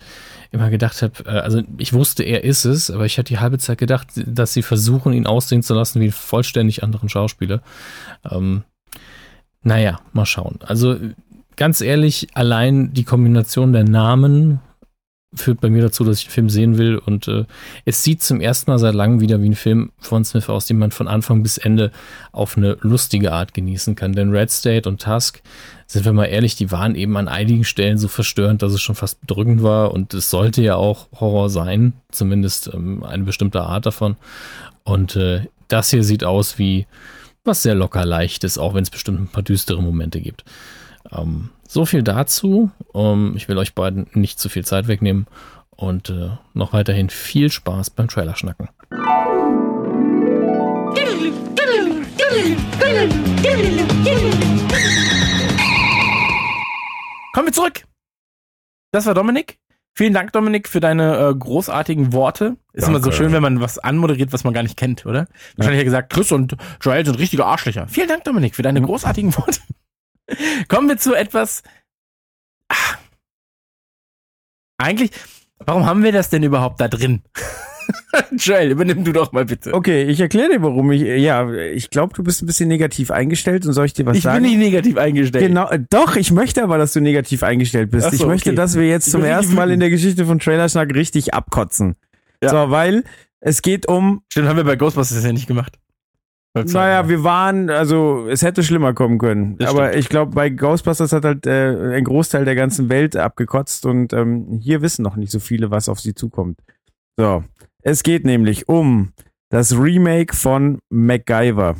immer gedacht habe, äh, also ich wusste, er ist es, aber ich hatte die halbe Zeit gedacht, dass sie versuchen, ihn aussehen zu lassen wie einen vollständig anderen Schauspieler. Ähm, naja, mal schauen. Also ganz ehrlich, allein die Kombination der Namen führt bei mir dazu, dass ich den Film sehen will. Und äh, es sieht zum ersten Mal seit langem wieder wie ein Film von Smith aus, den man von Anfang bis Ende auf eine lustige Art genießen kann. Denn Red State und Tusk, sind wir mal ehrlich, die waren eben an einigen Stellen so verstörend, dass es schon fast bedrückend war. Und es sollte ja auch Horror sein, zumindest ähm, eine bestimmte Art davon. Und äh, das hier sieht aus wie was sehr locker leichtes, auch wenn es bestimmt ein paar düstere Momente gibt. Ähm, so viel dazu. Um, ähm, ich will euch beiden nicht zu viel Zeit wegnehmen und äh, noch weiterhin viel Spaß beim Trailer schnacken. Kommen wir zurück. Das war Dominik. Vielen Dank, Dominik, für deine äh, großartigen Worte. Ist Danke. immer so schön, wenn man was anmoderiert, was man gar nicht kennt, oder? Wahrscheinlich ja gesagt, Chris und Joel sind richtige Arschlöcher. Vielen Dank, Dominik, für deine großartigen Worte. Kommen wir zu etwas. Ach, eigentlich, warum haben wir das denn überhaupt da drin? Joel, übernimm du doch mal bitte. Okay, ich erkläre dir, warum ich. Ja, ich glaube, du bist ein bisschen negativ eingestellt und soll ich dir was ich sagen? Ich bin nicht negativ eingestellt. Genau, äh, doch, ich möchte aber, dass du negativ eingestellt bist. So, ich möchte, okay. dass wir jetzt zum ersten Mal in der Geschichte von Trailerschnack richtig abkotzen. Ja. So, weil es geht um. Stimmt, haben wir bei Ghostbusters ja nicht gemacht. Naja, wir waren, also es hätte schlimmer kommen können. Das aber stimmt. ich glaube, bei Ghostbusters hat halt äh, ein Großteil der ganzen Welt abgekotzt und ähm, hier wissen noch nicht so viele, was auf sie zukommt. So, es geht nämlich um das Remake von MacGyver.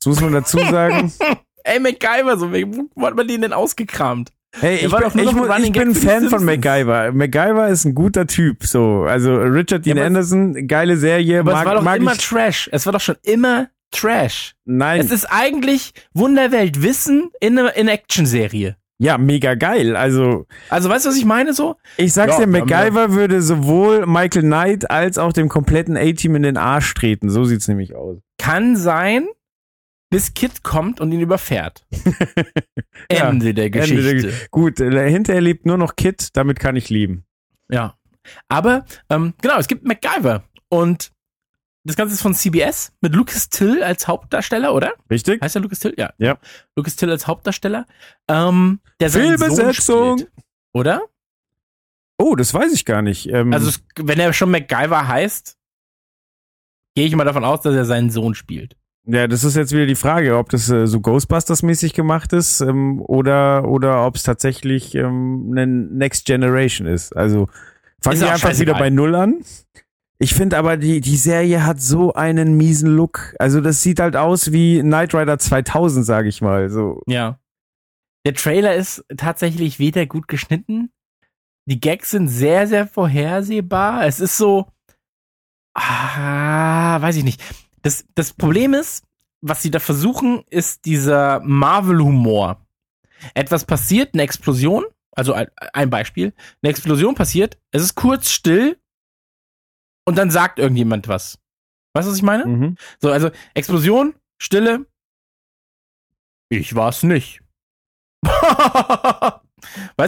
Das muss man dazu sagen. Ey, MacGyver, so, wo hat man den denn ausgekramt? Hey, ich, bin, ich, ich bin Fan von MacGyver. MacGyver ist ein guter Typ. So, also Richard Dean ja, Anderson, geile Serie. Aber mag, es war doch immer Trash. Es war doch schon immer Trash. Nein. Es ist eigentlich Wunderwelt Wissen in einer in Action-Serie. Ja, mega geil. Also, also weißt du, was ich meine so? Ich sag's ja, dir, MacGyver würde sowohl Michael Knight als auch dem kompletten A-Team in den Arsch treten. So sieht's nämlich aus. Kann sein, bis Kit kommt und ihn überfährt. Ende ja, der Geschichte. Ende der, gut, äh, hinterher lebt nur noch Kit, damit kann ich lieben. Ja. Aber, ähm, genau, es gibt MacGyver. Und das Ganze ist von CBS mit Lucas Till als Hauptdarsteller, oder? Richtig? Heißt er Lucas Till? Ja. Ja. Lucas Till als Hauptdarsteller. Ähm, der Fehlbesetzung. spielt, Oder? Oh, das weiß ich gar nicht. Ähm, Also, wenn er schon MacGyver heißt, gehe ich mal davon aus, dass er seinen Sohn spielt. Ja, das ist jetzt wieder die Frage, ob das äh, so Ghostbusters-mäßig gemacht ist ähm, oder, oder ob es tatsächlich ähm, eine Next Generation ist. Also fangen wir einfach wieder bei Null an. Ich finde aber, die, die Serie hat so einen miesen Look. Also das sieht halt aus wie Knight Rider 2000, sage ich mal. So. Ja. Der Trailer ist tatsächlich weder gut geschnitten. Die Gags sind sehr, sehr vorhersehbar. Es ist so, ah, weiß ich nicht. Das, das Problem ist, was sie da versuchen, ist dieser Marvel-Humor. Etwas passiert, eine Explosion, also ein, ein Beispiel, eine Explosion passiert, es ist kurz still und dann sagt irgendjemand was. Weißt du, was ich meine? Mhm. So, also Explosion, Stille. Ich war's nicht. weißt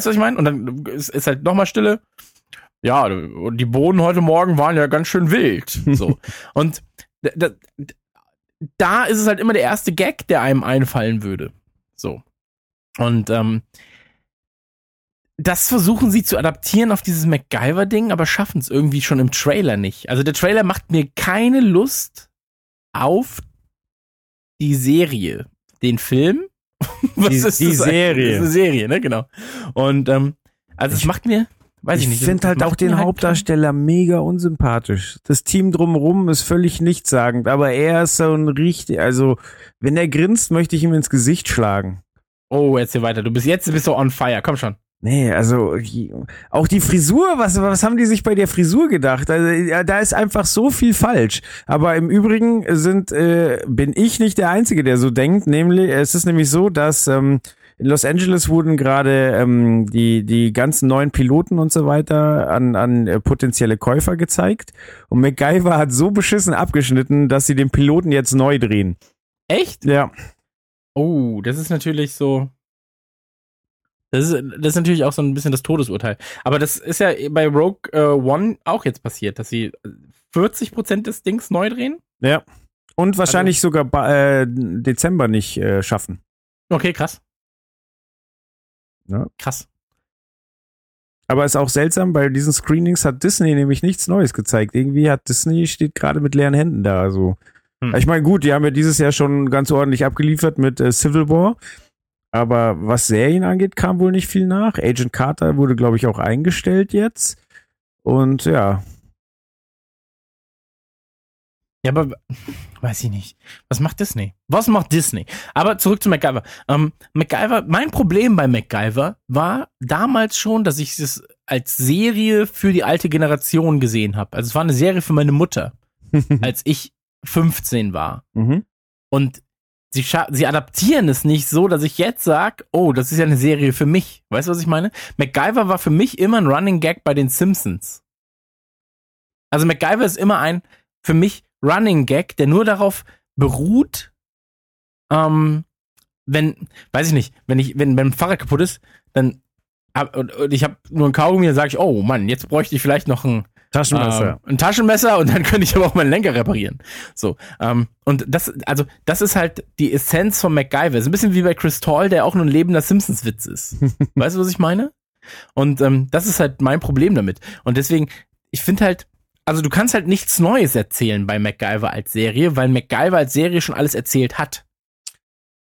du, was ich meine? Und dann ist, ist halt nochmal Stille. Ja, die Boden heute Morgen waren ja ganz schön wild. So. und da, da, ist es halt immer der erste Gag, der einem einfallen würde. So. Und ähm, das versuchen sie zu adaptieren auf dieses MacGyver-Ding, aber schaffen es irgendwie schon im Trailer nicht. Also der Trailer macht mir keine Lust auf die Serie, den Film. Was Die- ist die das? Serie. Das ist eine Serie, ne? Genau. Und ähm, also es macht mir, weiß ich, Ich nicht. finde das halt auch den halt Hauptdarsteller mega unsympathisch. Das Team drumherum ist völlig nichtssagend, aber er ist so ein richtig, also wenn er grinst, möchte ich ihm ins Gesicht schlagen. Oh, erzähl weiter. Du bist jetzt bist du on fire. Komm schon. Nee, also auch die Frisur, was, was haben die sich bei der Frisur gedacht? Also, ja, da ist einfach so viel falsch. Aber im Übrigen sind, äh, bin ich nicht der Einzige, der so denkt. Nämlich, es ist nämlich so, dass ähm, in Los Angeles wurden gerade ähm, die, die ganzen neuen Piloten und so weiter an, an äh, potenzielle Käufer gezeigt. Und MacGyver hat so beschissen abgeschnitten, dass sie den Piloten jetzt neu drehen. Echt? Ja. Oh, das ist natürlich so. Das ist, das ist natürlich auch so ein bisschen das Todesurteil. Aber das ist ja bei Rogue äh, One auch jetzt passiert, dass sie 40% des Dings neu drehen. Ja. Und wahrscheinlich sogar ba- äh, Dezember nicht äh, schaffen. Okay, krass. Ja. Krass. Aber ist auch seltsam, bei diesen Screenings hat Disney nämlich nichts Neues gezeigt. Irgendwie hat Disney steht gerade mit leeren Händen da. Also Hm. ich meine, gut, die haben ja dieses Jahr schon ganz ordentlich abgeliefert mit äh, Civil War. Aber was Serien angeht, kam wohl nicht viel nach. Agent Carter wurde, glaube ich, auch eingestellt jetzt. Und ja, Ja, aber weiß ich nicht. Was macht Disney? Was macht Disney? Aber zurück zu MacGyver. Ähm, MacGyver, mein Problem bei MacGyver war damals schon, dass ich es als Serie für die alte Generation gesehen habe. Also es war eine Serie für meine Mutter, als ich 15 war. mhm. Und sie, sie adaptieren es nicht so, dass ich jetzt sag, oh, das ist ja eine Serie für mich. Weißt du, was ich meine? MacGyver war für mich immer ein Running Gag bei den Simpsons. Also MacGyver ist immer ein für mich Running Gag, der nur darauf beruht, ähm, wenn, weiß ich nicht, wenn ich, wenn beim Fahrrad kaputt ist, dann hab, und, und ich habe nur ein Kaugummi, dann sage ich, oh Mann, jetzt bräuchte ich vielleicht noch ein Taschenmesser. ähm, ein Taschenmesser und dann könnte ich aber auch meinen Lenker reparieren. So, ähm, und das, also, das ist halt die Essenz von MacGyver. Ist ein bisschen wie bei Chris Tall, der auch nur ein lebender Simpsons-Witz ist. weißt du, was ich meine? Und ähm, das ist halt mein Problem damit. Und deswegen, ich finde halt, also du kannst halt nichts Neues erzählen bei MacGyver als Serie, weil MacGyver als Serie schon alles erzählt hat.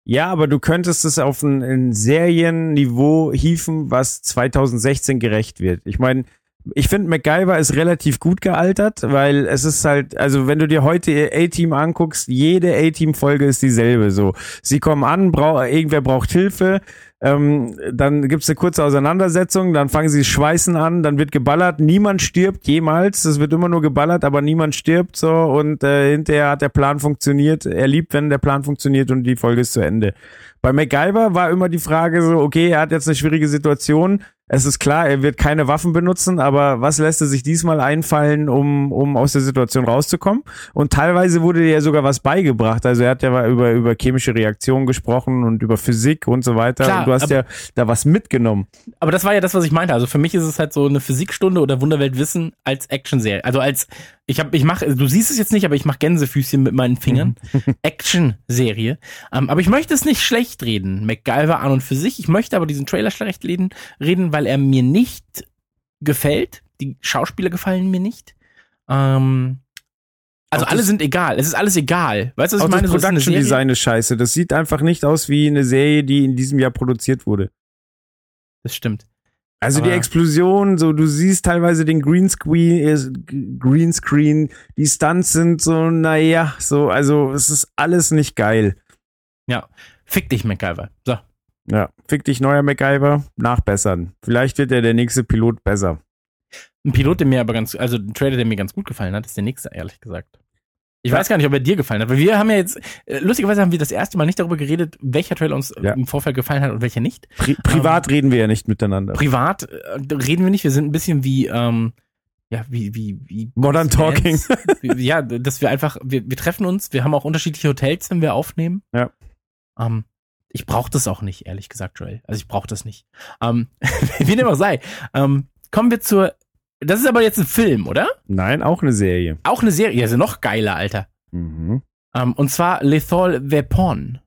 Ja, aber du könntest es auf ein, ein Serienniveau hieven, was 2016 gerecht wird. Ich meine, ich finde, MacGyver ist relativ gut gealtert, weil es ist halt, also wenn du dir heute A-Team anguckst, jede A-Team-Folge ist dieselbe. So, sie kommen an, brau irgendwer braucht Hilfe, ähm, dann gibt's eine kurze Auseinandersetzung, dann fangen sie schweißen an, dann wird geballert, niemand stirbt jemals, es wird immer nur geballert, aber niemand stirbt so und äh, hinterher hat der Plan funktioniert. Er liebt, wenn der Plan funktioniert und die Folge ist zu Ende. Bei MacGyver war immer die Frage so, okay, er hat jetzt eine schwierige Situation. Es ist klar, er wird keine Waffen benutzen, aber was lässt er sich diesmal einfallen, um, um aus der Situation rauszukommen? Und teilweise wurde dir ja sogar was beigebracht. Also er hat ja über, über chemische Reaktionen gesprochen und über Physik und so weiter. Klar, und du hast aber- ja da was mitgenommen. Aber das war ja das, was ich meinte. Also für mich ist es halt so eine Physikstunde oder Wunderweltwissen als Actionserie. Also als Ich habe, ich mache, du siehst es jetzt nicht, aber ich mache Gänsefüßchen mit meinen Fingern. Action-Serie. Ähm, aber ich möchte es nicht schlecht reden. MacGyver an und für sich. Ich möchte aber diesen Trailer schlecht reden, reden, weil er mir nicht gefällt. Die Schauspieler gefallen mir nicht. Ähm, also alle sind egal. Es ist alles egal. Weißt du, was ich meine? das Production. Design ist scheiße. Das sieht einfach nicht aus wie eine Serie, die in diesem Jahr produziert wurde. Das stimmt. Also die Aber- Explosion, so du siehst teilweise den Greenscreen, äh, Greenscreen, die Stunts sind so, naja, so, also es ist alles nicht geil. Ja. Fick dich, MacGyver. So. Ja, fick dich, neuer MacGyver, nachbessern. Vielleicht wird ja der nächste Pilot besser. Ein Pilot, der mir aber ganz, also ein Trailer, der mir ganz gut gefallen hat, ist der nächste, ehrlich gesagt. Ich weiß gar nicht, ob er dir gefallen hat, weil wir haben ja jetzt, äh, lustigerweise haben wir das erste Mal nicht darüber geredet, welcher Trailer uns Ja. im Vorfeld gefallen hat und welcher nicht. Pri privat reden wir ja nicht miteinander. Privat äh, reden wir nicht, wir sind ein bisschen wie, ähm, ja, wie, wie, wie. Modern Talking. Wie- ja, dass wir einfach, wir, wir treffen uns, wir haben auch unterschiedliche Hotels, wenn wir aufnehmen. Ja. Ähm, ich brauche das auch nicht, ehrlich gesagt, Joel. Also ich brauche das nicht. Ähm, wie dem auch sei. Ähm, kommen wir zur, das ist aber jetzt ein Film, oder? Nein, auch eine Serie. Auch eine Serie, also noch geiler, Alter. Mhm. Ähm, und zwar Lethal Weapon.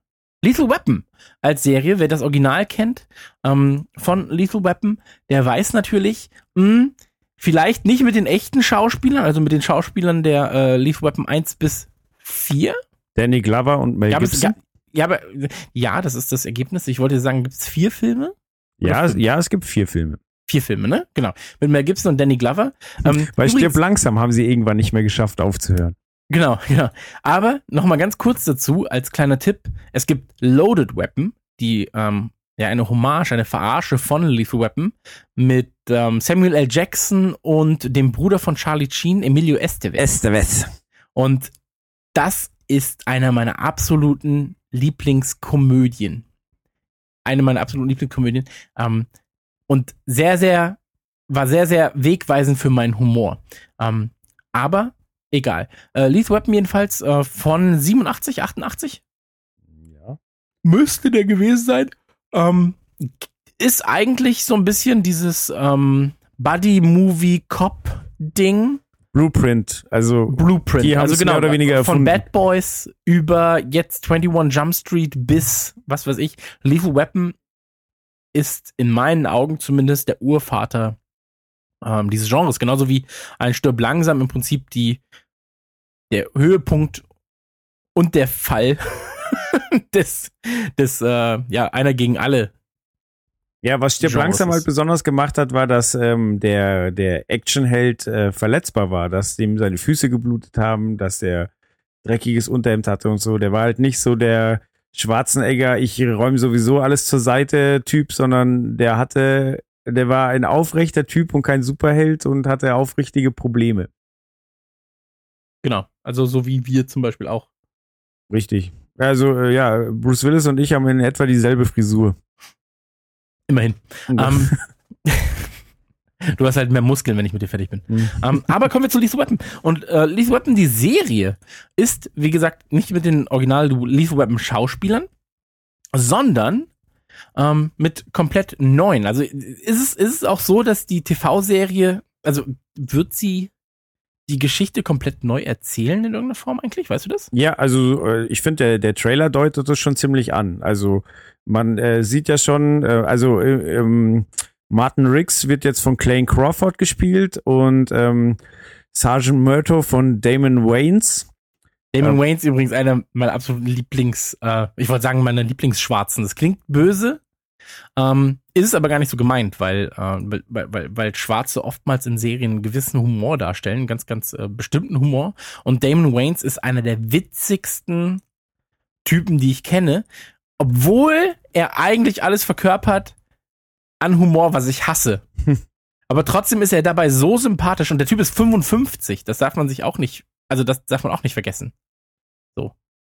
Lethal Weapon als Serie, wer das Original kennt, ähm, von Lethal Weapon, der weiß natürlich, mh, vielleicht nicht mit den echten Schauspielern, also mit den Schauspielern der äh, Lethal Weapon 1 bis 4. Danny Glover und Mel Gibson. ja, aber ja, das ist das Ergebnis. Ich wollte sagen, gibt es vier Filme? Ja, ja, es gibt vier Filme. Vier Filme, ne? Genau. Mit Mel Gibson und Danny Glover. Ähm, Bei Stirb langsam haben sie irgendwann nicht mehr geschafft aufzuhören. Genau, genau. Aber nochmal ganz kurz dazu, als kleiner Tipp, es gibt Loaded Weapon, die ähm, ja eine Hommage, eine Verarsche von Lethal Weapon mit ähm, Samuel L. Jackson und dem Bruder von Charlie Sheen, Emilio Estevez. Estevez. Und das ist einer meiner absoluten Lieblingskomödien. Eine meiner absoluten Lieblingskomödien. Ähm, und sehr, sehr, war sehr, sehr wegweisend für meinen Humor. Ähm, aber egal. Äh, Lethal Weapon jedenfalls äh, von 87, 88 Ja. müsste der gewesen sein. Ähm, ist eigentlich so ein bisschen dieses ähm, Buddy-Movie-Cop-Ding. Blueprint, also Blueprint. Die also genau, mehr oder weniger von erfunden. Bad Boys über jetzt 21 Jump Street bis, was weiß ich, Lethal Weapon ist in meinen Augen zumindest der Urvater ähm, dieses Genres. Genauso wie ein Stirb langsam im Prinzip die, der Höhepunkt und der Fall des, des äh, ja, einer gegen alle. Ja, was Stirb langsam halt besonders gemacht hat, war, dass ähm, der, der Actionheld äh, verletzbar war, dass dem seine Füße geblutet haben, dass der dreckiges Unterhemd hatte und so. Der war halt nicht so der Schwarzenegger, ich räume sowieso alles zur Seite Typ, sondern der hatte, der war ein aufrechter Typ und kein Superheld und hatte aufrichtige Probleme. Genau. Also so wie wir zum Beispiel auch. Richtig. Also äh, ja, Bruce Willis und ich haben in etwa dieselbe Frisur. Immerhin. Ähm, du hast halt mehr Muskeln, wenn ich mit dir fertig bin. Hm. Ähm, aber kommen wir zu Lethal Weapon. Und äh, Lethal Weapon, die Serie, ist, wie gesagt, nicht mit den Original Lethal Weapon Schauspielern, sondern ähm, mit komplett neuen. Also ist es, ist es auch so, dass die TV-Serie, also wird sie die Geschichte komplett neu erzählen in irgendeiner Form eigentlich? Weißt du das? Ja, also äh, ich finde, der, der Trailer deutet das schon ziemlich an. Also man äh, sieht ja schon, äh, also äh, ähm, Martin Riggs wird jetzt von Clayne Crawford gespielt und ähm, Sergeant Murto von Damon Waynes. Damon Ja. Wayans übrigens einer meiner absoluten Lieblings, äh, ich wollte sagen, meiner Lieblingsschwarzen. Das klingt böse, ähm, ist es aber gar nicht so gemeint, weil, äh, weil, weil, weil, Schwarze oftmals in Serien einen gewissen Humor darstellen, einen ganz, ganz äh, bestimmten Humor. Und Damon Wayans ist einer der witzigsten Typen, die ich kenne, obwohl er eigentlich alles verkörpert an Humor, was ich hasse. Aber trotzdem ist er dabei so sympathisch und der Typ ist 55. Das darf man sich auch nicht, also das darf man auch nicht vergessen.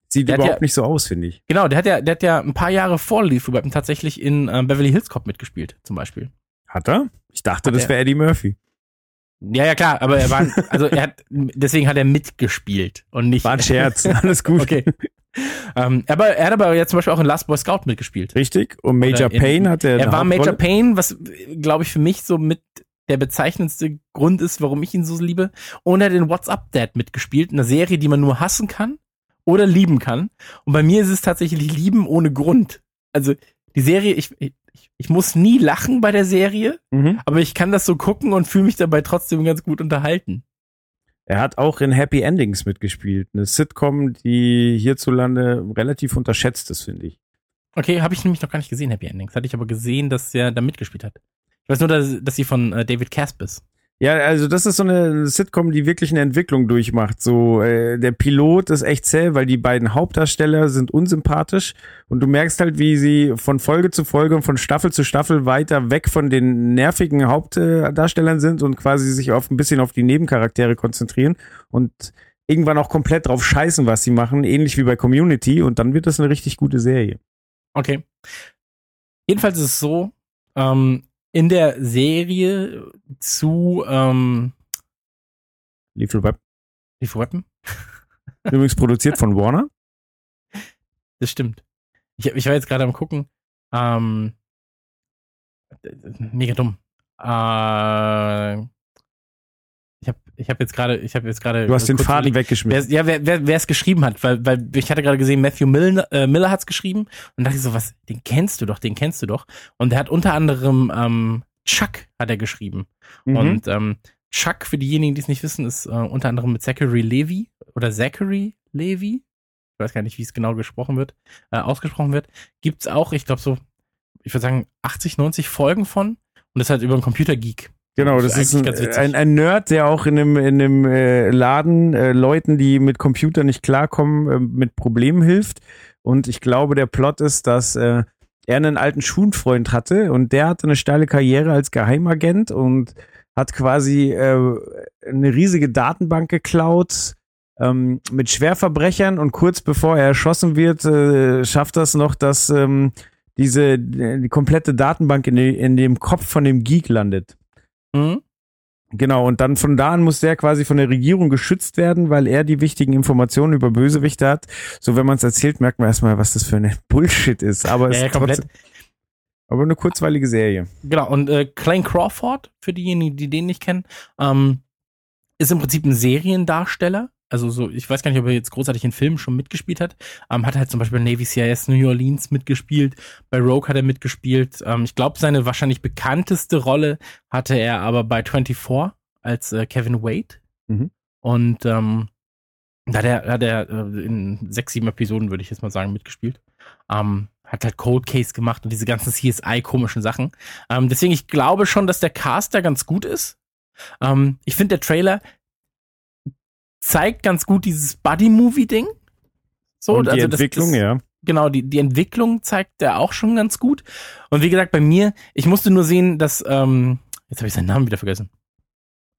Sieht Der überhaupt ja- nicht so aus, finde ich. Genau, der hat ja, der hat ja ein paar Jahre vor Weapon tatsächlich in ähm, Beverly Hills Cop mitgespielt, zum Beispiel. Hat er? Ich dachte, Hat das wäre Eddie Murphy. Ja, ja, klar, aber er war, also er hat, deswegen hat er mitgespielt und nicht. War ein Scherz. Alles gut. Okay. ähm, aber er hat aber jetzt zum Beispiel auch in Last Boy Scout mitgespielt. Richtig. Und Major in- Payne hat er. Er war Major. Payne, was, glaube ich, für mich so mit der bezeichnendste Grund ist, warum ich ihn so liebe. Und er hat in What's Up Dad mitgespielt, eine Serie, die man nur hassen kann oder lieben kann. Und bei mir ist es tatsächlich lieben ohne Grund. Also die Serie, ich, ich, ich muss nie lachen bei der Serie, Mhm. aber ich kann das so gucken und fühle mich dabei trotzdem ganz gut unterhalten. Er hat auch in Happy Endings mitgespielt. Eine Sitcom, die hierzulande relativ unterschätzt ist, finde ich. Okay, habe ich nämlich noch gar nicht gesehen, Happy Endings. Hatte ich aber gesehen, dass er da mitgespielt hat. Ich weiß nur, dass, dass sie von äh, David Casp ist. Ja, also das ist so eine Sitcom, die wirklich eine Entwicklung durchmacht. So äh, der Pilot ist echt zäh, weil die beiden Hauptdarsteller sind unsympathisch und du merkst halt, wie sie von Folge zu Folge und von Staffel zu Staffel weiter weg von den nervigen Hauptdarstellern sind und quasi sich auf ein bisschen auf die Nebencharaktere konzentrieren und irgendwann auch komplett drauf scheißen, was sie machen, ähnlich wie bei Community und dann wird das eine richtig gute Serie. Okay. Jedenfalls ist es so, ähm, in der Serie zu ähm, Lethal Web. Lethal Weapon? Übrigens produziert von Warner. Das stimmt. Ich, ich war jetzt gerade am gucken. Ähm, mega dumm. Äh, ich habe jetzt gerade, ich habe jetzt gerade. Du hast den Faden weggeschmissen. Ja, wer, wer, wer es geschrieben hat, weil, weil ich hatte gerade gesehen, Matthew Miller, äh, Miller hat es geschrieben und dachte ich so, was, den kennst du doch, den kennst du doch. Und er hat unter anderem ähm, Chuck hat er geschrieben. Mhm. Und ähm, Chuck, für diejenigen, die es nicht wissen, ist äh, unter anderem mit Zachary Levy oder Zachary Levy, ich weiß gar nicht, wie es genau gesprochen wird, äh, ausgesprochen wird, gibt's auch, ich glaube so, ich würde sagen, 80, 90 Folgen von und das halt über einen Computergeek. Genau, Das das ist ein, ein, ein Nerd, der auch in einem, in einem äh, Laden äh, Leuten, die mit Computer nicht klarkommen, äh, mit Problemen hilft. Und ich glaube, der Plot ist, dass äh, er einen alten Schulfreund hatte und der hatte eine steile Karriere als Geheimagent und hat quasi äh, eine riesige Datenbank geklaut ähm, mit Schwerverbrechern und kurz bevor er erschossen wird, äh, schafft das noch, dass ähm, diese die komplette Datenbank in, die, in dem Kopf von dem Geek landet. Mhm. Genau, und dann von da an muss der quasi von der Regierung geschützt werden, weil er die wichtigen Informationen über Bösewichte hat. So, wenn man es erzählt, merkt man erstmal, was das für eine Bullshit ist. Aber es Ja, ist komplett. trotzdem, aber eine kurzweilige Serie. Genau, und äh, Clayne Crawford, für diejenigen, die den nicht kennen, ähm, ist im Prinzip ein Seriendarsteller. Also so, ich weiß gar nicht, ob er jetzt großartig in Filmen schon mitgespielt hat. Ähm, hat halt zum Beispiel Navy CIS New Orleans mitgespielt. Bei Rogue hat er mitgespielt. Ähm, ich glaube, seine wahrscheinlich bekannteste Rolle hatte er aber bei 24 als äh, Kevin Wade. Mhm. Und ähm, da hat er, hat er äh, in sechs, sieben Episoden, würde ich jetzt mal sagen, mitgespielt. Ähm, hat halt Cold Case gemacht und diese ganzen CSI-komischen Sachen. Ähm, deswegen, ich glaube schon, dass der Cast da ganz gut ist. Ähm, ich finde, der Trailer zeigt ganz gut dieses Buddy-Movie-Ding. So, und die also das- Entwicklung, das, ja. genau, die, die Entwicklung zeigt er auch schon ganz gut. Und wie gesagt, bei mir, ich musste nur sehen, dass, ähm, jetzt habe ich seinen Namen wieder vergessen.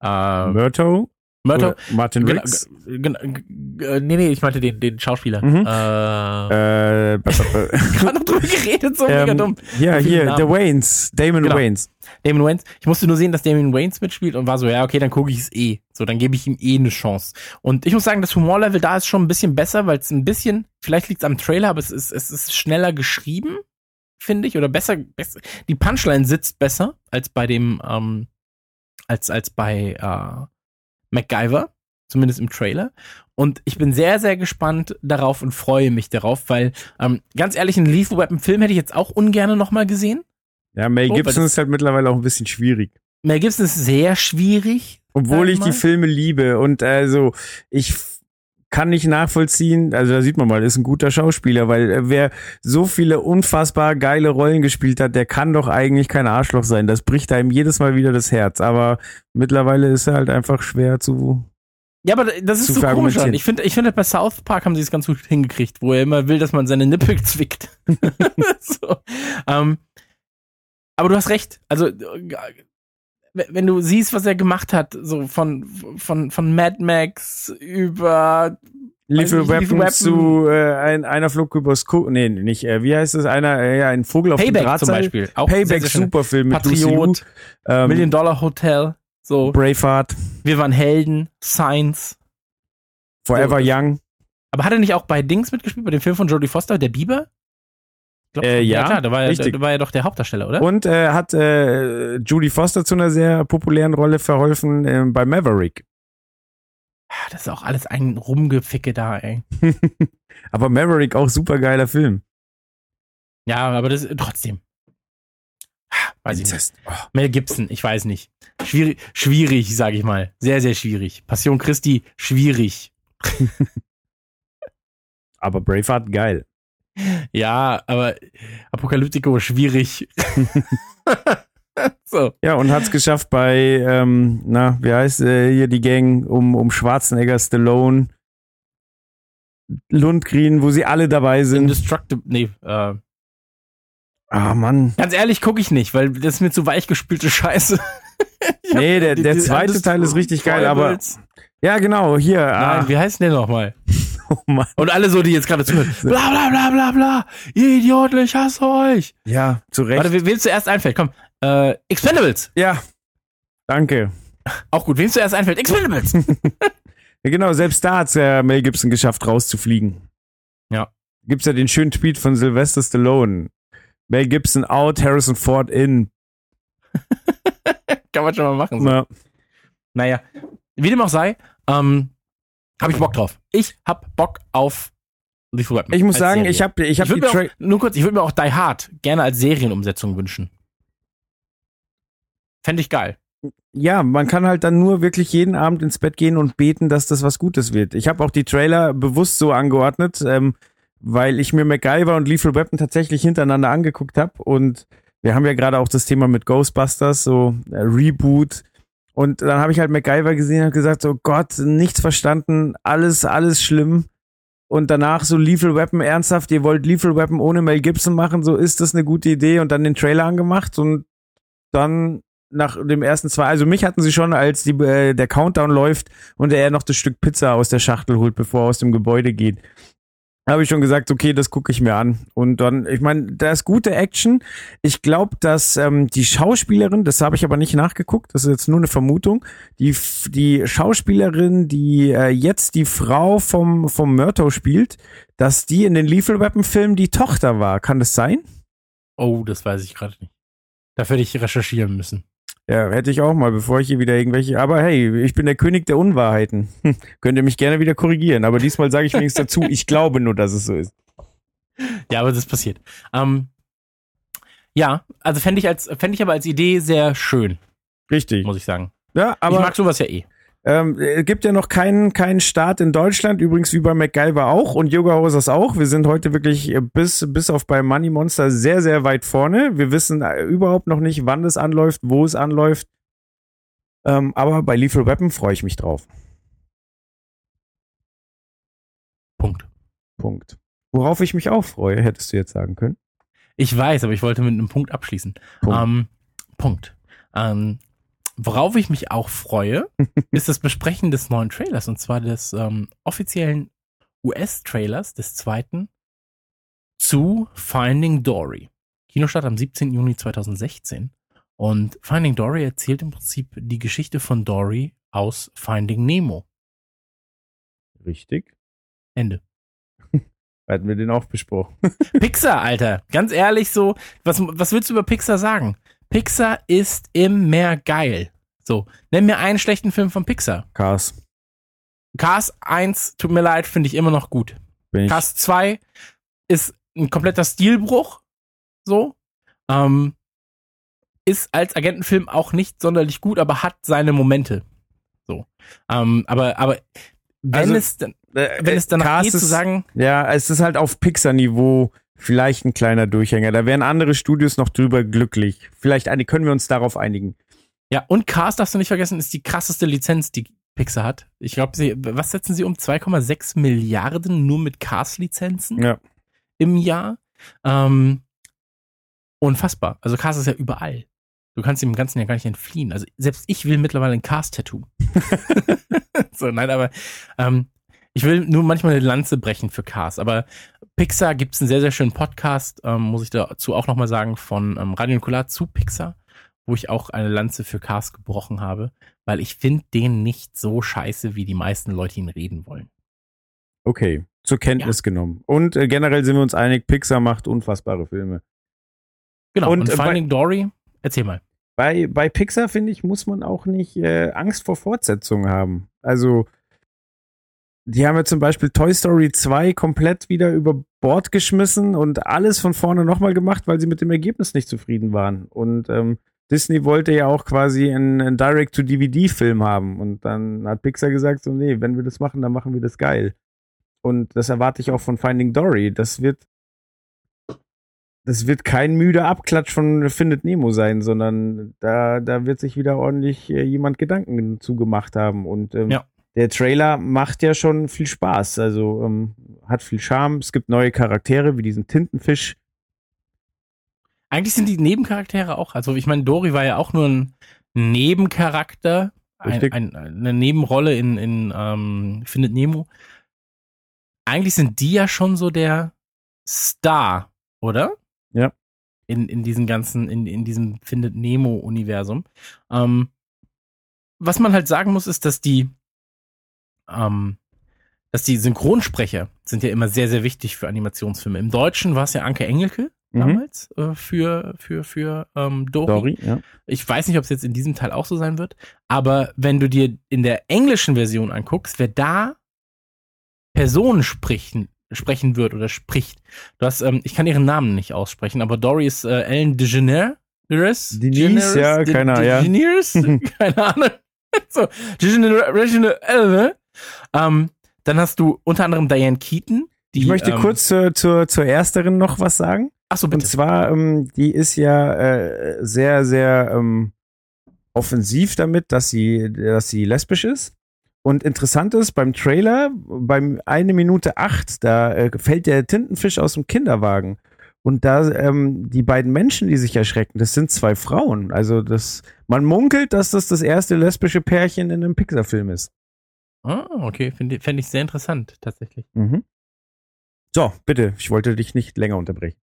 Äh, Murto? Murto. Martin Genau, Riggs? g- g- g- nee, nee, ich meinte den, den Schauspieler. Mhm. Äh, Äh, gerade noch drüber geredet, so mega ähm, dumm. ja, hier. The Waynes, Damon Genau. Waynes. Damon Wayans. Ich musste nur sehen, dass Damon Wayans mitspielt und war so, ja, okay, dann gucke ich es eh. So, dann gebe ich ihm eh eine Chance. Und ich muss sagen, das Humorlevel da ist schon ein bisschen besser, weil es ein bisschen, vielleicht liegt es am Trailer, aber es ist, es ist schneller geschrieben, finde ich, oder besser, besser. Die Punchline sitzt besser als bei dem, ähm, als, als bei äh, MacGyver, zumindest im Trailer. Und ich bin sehr, sehr gespannt darauf und freue mich darauf, weil, ähm, ganz ehrlich, einen Lethal Weapon Film hätte ich jetzt auch ungern nochmal gesehen. Ja, Mel Oh, Gibson das- ist halt mittlerweile auch ein bisschen schwierig. Mel Gibson ist sehr schwierig. Obwohl ich mal. die Filme liebe und also ich kann nicht nachvollziehen, also da sieht man mal, ist ein guter Schauspieler, weil äh, wer so viele unfassbar geile Rollen gespielt hat, der kann doch eigentlich kein Arschloch sein. Das bricht einem jedes Mal wieder das Herz, aber mittlerweile ist er halt einfach schwer zu Ja, aber das ist Zu so komisch. Ich finde, ich finde, bei South Park haben sie es ganz gut hingekriegt, wo er immer will, dass man seine Nippel zwickt. so. ähm, aber du hast recht. Also, äh, wenn du siehst, was er gemacht hat, so von, von, von Mad Max über Lethal nicht, Weapon, zu äh, ein, einer flog übers Kuh, nee, nicht, äh, wie heißt es, einer, äh, ja, ein Vogel auf dem Payback zum Drahtseil. Beispiel. Auch Payback, sehr. Superfilm mit Patriot, ähm, Million Dollar Hotel, so, Braveheart, wir waren Helden, Science. Forever So, Young. Aber hat er nicht auch bei Dings mitgespielt, bei dem Film von Jodie Foster, der Bieber? Glaub, Äh, ja, klar, da war, ja, richtig. da war ja doch der Hauptdarsteller, oder? Und äh, hat äh, Judy Foster zu einer sehr populären Rolle verholfen äh, bei Maverick. Ah, Das ist auch alles ein Rumgeficke da, ey. Aber Maverick auch super geiler Film. Ja, aber das trotzdem. Ah, Weiß ich nicht. Mel Gibson, ich weiß nicht. Schwierig, schwierig, sage ich mal. Sehr, sehr schwierig. Passion Christi, schwierig. Aber Braveheart geil. Ja, aber Apokalyptico, schwierig. so. Ja, und hat's geschafft bei, ähm, na, wie heißt äh, hier die Gang um, um Schwarzenegger, Stallone, Lundgren, wo sie alle dabei sind. Indestructible, nee, äh, Ah, Mann. ganz ehrlich gucke ich nicht, weil das ist mir zu weichgespülte Scheiße. Ich hab Nee, der, die- der die zweite Teil ist richtig geil, aber. Ja, genau, hier. Nein, Ah, wie heißt denn der nochmal? oh Mann. Und alle so, die jetzt gerade zuhören. Bla bla bla bla bla. Ihr Idioten, ich hasse euch. Ja, zu Recht. Warte, wem zuerst einfällt? Komm. Äh, Expendables. Ja. Danke. Auch gut. Wem zuerst einfällt? Expendables. Ja, genau, selbst da hat's ja Mel Gibson geschafft, rauszufliegen. Ja. Gibt's ja den schönen Tweet von Sylvester Stallone. Mel Gibson out, Harrison Ford in. Kann man schon mal machen. So. Na, Naja, wie dem auch sei, ähm, habe ich Bock drauf. Ich hab Bock auf Lethal Weapon. ich muss sagen, Serie. ich habe ich Ich hab die würde mir Tra auch, nur kurz, ich würde mir auch Die Hard gerne als Serienumsetzung wünschen. Fände ich geil. ja, man kann halt dann nur wirklich jeden Abend ins Bett gehen und beten, dass das was Gutes wird. Ich habe auch die Trailer bewusst so angeordnet, ähm, weil ich mir MacGyver und Lethal Weapon tatsächlich hintereinander angeguckt habe und wir haben ja gerade auch das Thema mit Ghostbusters, so äh, Reboot. Und dann habe ich halt MacGyver gesehen und gesagt, so Gott, nichts verstanden, alles, alles schlimm. Und danach so Lethal Weapon ernsthaft, ihr wollt Lethal Weapon ohne Mel Gibson machen, so ist das eine gute Idee und dann den Trailer angemacht und dann nach dem ersten zwei, also mich hatten sie schon, als die, äh, der Countdown läuft und er noch das Stück Pizza aus der Schachtel holt, bevor er aus dem Gebäude geht. Habe ich schon gesagt, okay, das gucke ich mir an. Und dann, ich meine, da ist gute Action. Ich glaube, dass ähm, die Schauspielerin, das habe ich aber nicht nachgeguckt, das ist jetzt nur eine Vermutung, die, die Schauspielerin, die äh, jetzt die Frau vom, vom Murtaugh spielt, dass die in den Lethal Weapon Film die Tochter war. Kann das sein? Oh, das weiß ich gerade nicht. Dafür hätte ich recherchieren müssen. Ja, hätte ich auch mal, bevor ich hier wieder irgendwelche. Aber hey, ich bin der König der Unwahrheiten. Hm, Könnt ihr mich gerne wieder korrigieren. Aber diesmal sage ich wenigstens dazu, ich glaube nur, dass es so ist. Ja, aber das passiert. Ähm, ja, also fände ich als fände ich aber als Idee sehr schön, Richtig. muss ich sagen. Ja, ich aber mag sowas ja eh. Ähm, es gibt ja noch keinen keinen Start in Deutschland, übrigens wie bei MacGyver auch und Yoga Hosers auch. Wir sind heute wirklich äh, bis, bis auf bei Money Monster sehr, sehr weit vorne. Wir wissen äh, überhaupt noch nicht, wann es anläuft, wo es anläuft. Ähm, aber bei Lethal Weapon freue ich mich drauf. Punkt. Punkt. Worauf ich mich auch freue, hättest du jetzt sagen können. Ich weiß, aber ich wollte mit einem Punkt abschließen. Punkt. Ähm, Punkt. Ähm, worauf ich mich auch freue, ist das Besprechen des neuen Trailers und zwar des ähm, offiziellen US-Trailers des zweiten zu Finding Dory. Kinostart am 17. Juni 2016. Und Finding Dory erzählt im Prinzip die Geschichte von Dory aus Finding Nemo. Richtig. Ende. Hatten wir den auch besprochen. Pixar, Alter. Ganz ehrlich so, was, was willst du über Pixar sagen? Pixar ist immer geil. So, nenn mir einen schlechten Film von Pixar. Cars. Cars 1, tut mir leid, finde ich immer noch gut. Cars 2 ist ein kompletter Stilbruch. So. Ähm, ist als Agentenfilm auch nicht sonderlich gut, aber hat seine Momente. So. Ähm, aber, aber wenn Also, es dann, Äh, wenn es danach Cars geht zu ist- sagen, Ja, es ist halt auf Pixar-Niveau vielleicht ein kleiner Durchhänger. Da wären andere Studios noch drüber glücklich. Vielleicht eine, können wir uns darauf einigen. Ja, und Cars darfst du nicht vergessen, ist die krasseste Lizenz, die Pixar hat. Ich glaube, sie, was setzen sie um? 2,6 Milliarden nur mit Cars-Lizenzen Ja. im Jahr. Ähm, unfassbar. Also Cars ist ja überall. Du kannst dem Ganzen ja gar nicht entfliehen. Also selbst ich will mittlerweile ein Cars-Tattoo. so, nein, aber ähm, ich will nur manchmal eine Lanze brechen für Cars. Aber Pixar gibt's einen sehr, sehr schönen Podcast, ähm, muss ich dazu auch nochmal sagen, von ähm, Radio Nukular zu Pixar, wo ich auch eine Lanze für Cars gebrochen habe, weil ich finde den nicht so scheiße, wie die meisten Leute ihn reden wollen. Okay. zur Kenntnis genommen. Und äh, generell sind wir uns einig, Pixar macht unfassbare Filme. Genau, und, Und, und äh, bei- Finding Dory, erzähl mal. Bei, bei Pixar, finde ich, muss man auch nicht äh, Angst vor Fortsetzungen haben. Also, die haben ja zum Beispiel Toy Story 2 komplett wieder über Bord geschmissen und alles von vorne nochmal gemacht, weil sie mit dem Ergebnis nicht zufrieden waren. Und ähm, Disney wollte ja auch quasi einen, einen Direct-to-DVD-Film haben. Und dann hat Pixar gesagt, so, nee, wenn wir das machen, dann machen wir das geil. Und das erwarte ich auch von Finding Dory. Das wird das wird kein müder Abklatsch von Findet Nemo sein, sondern da, da wird sich wieder ordentlich äh, jemand Gedanken zugemacht haben. Und ähm, Ja. Der Trailer macht ja schon viel Spaß. Also ähm, hat viel Charme. Es gibt neue Charaktere wie diesen Tintenfisch. Eigentlich sind die Nebencharaktere auch, also ich meine, Dory war ja auch nur ein Nebencharakter, ein, ein, eine Nebenrolle in, in ähm, Findet Nemo. Eigentlich sind die ja schon so der Star, oder? Ja. In, in diesem ganzen, in, in diesem Findet Nemo-Universum. Ähm, was man halt sagen muss, ist, dass die, ähm, dass die Synchronsprecher sind ja immer sehr, sehr wichtig für Animationsfilme. Im Deutschen war es ja Anke Engelke Mhm. damals äh, für, für, für ähm, Dory. Dory, ja. Ich weiß nicht, ob es jetzt in diesem Teil auch so sein wird, aber wenn du dir in der englischen Version anguckst, wer da Personen sprechen, sprechen wird oder spricht. Du hast, ähm, ich kann ihren Namen nicht aussprechen, aber Dory ist äh, Ellen DeGeneres. Denise, ja, De- keine Ahnung, ja. DeGeneres? keine Ahnung. so, DeGeneres. Ähm, dann hast du unter anderem Diane Keaton. Die, Ich möchte ähm, kurz zur, zur, zur ersteren noch was sagen. Ach so, Und bitte. zwar, ähm, die ist ja äh, sehr, sehr ähm, offensiv damit, dass sie, dass sie lesbisch ist. Und interessant ist, beim Trailer, beim eine Minute acht, da äh, fällt der Tintenfisch aus dem Kinderwagen. Und da ähm, die beiden Menschen, die sich erschrecken, das sind zwei Frauen. Also das, man munkelt, dass das das erste lesbische Pärchen in einem Pixar-Film ist. Ah, okay, finde fänd ich sehr interessant, tatsächlich. Mhm. So, bitte, ich wollte dich nicht länger unterbrechen.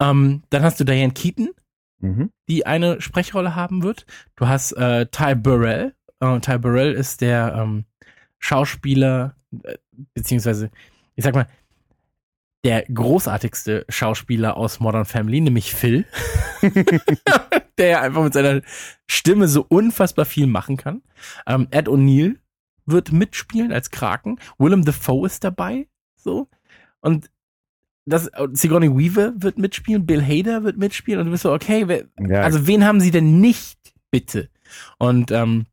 Ähm, dann hast du Diane Keaton, Mhm. die eine Sprechrolle haben wird. Du hast äh, Ty Burrell. Äh, Ty Burrell ist der ähm, Schauspieler, äh, beziehungsweise, ich sag mal, der großartigste Schauspieler aus Modern Family, nämlich Phil, der ja einfach mit seiner Stimme so unfassbar viel machen kann. Ähm, Ed O'Neill wird mitspielen als Kraken. Willem Dafoe ist dabei, so. Und das, Sigourney Weaver wird mitspielen, Bill Hader wird mitspielen und du bist so, okay, wer, Ja, also wen haben sie denn nicht, bitte? Und ähm,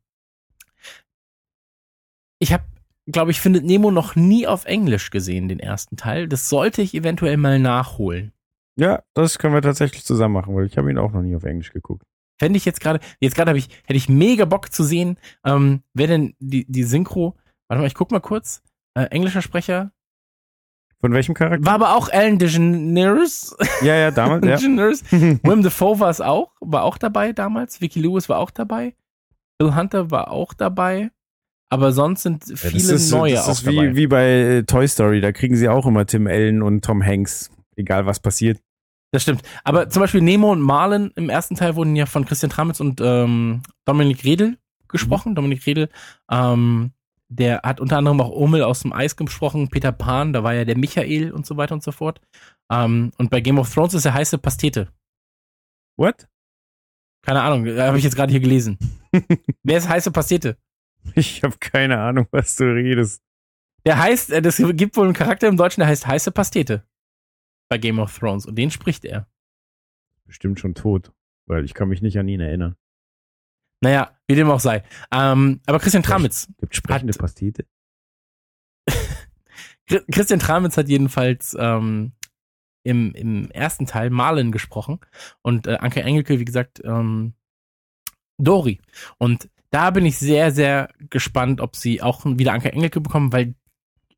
ich habe, glaube ich, findet Nemo noch nie auf Englisch gesehen, den ersten Teil. Das sollte ich eventuell mal nachholen. Ja, das können wir tatsächlich zusammen machen, weil ich habe ihn auch noch nie auf Englisch geguckt. Fände ich jetzt gerade, jetzt gerade habe ich, hätte ich mega Bock zu sehen, ähm, wer denn die, die Synchro, warte mal, ich guck mal kurz, äh, englischer Sprecher, Von welchem Charakter? war aber auch Ellen DeGeneres, Ja, ja, damals, ja. DeGeneres. Willem Dafoe war es auch, war auch dabei damals. Vicky Lewis war auch dabei. Bill Hunter war auch dabei. Aber sonst sind Ja, viele das ist, neue das auch ist wie, dabei. wie bei äh, Toy Story, da kriegen sie auch immer Tim Allen und Tom Hanks, egal was passiert. Das stimmt. Aber zum Beispiel Nemo und Marlin im ersten Teil wurden ja von Christian Tramitz und ähm, Dominik Redel gesprochen. Dominik Redel, ähm, der hat unter anderem auch Urmel aus dem Eis gesprochen, Peter Pan, da war ja der Michael und so weiter und so fort. Ähm, und bei Game of Thrones ist er heiße Pastete. What? Keine Ahnung, habe ich jetzt gerade hier gelesen. Wer ist heiße Pastete? Ich habe keine Ahnung, was du redest. Der heißt, äh, das gibt wohl einen Charakter im Deutschen, der heißt heiße Pastete. Bei Game of Thrones. Und den spricht er. Bestimmt schon tot, weil ich kann mich nicht an ihn erinnern. Naja, wie dem auch sei. Ähm, aber Christian Tramitz. Gibt sprechende Hat- Pastete? Chri- Christian Tramitz hat jedenfalls ähm, im, im ersten Teil Marlin gesprochen. Und äh, Anke Engelke, wie gesagt, ähm, Dori. Und da bin ich sehr, sehr gespannt, ob sie auch wieder Anke Engelke bekommen, weil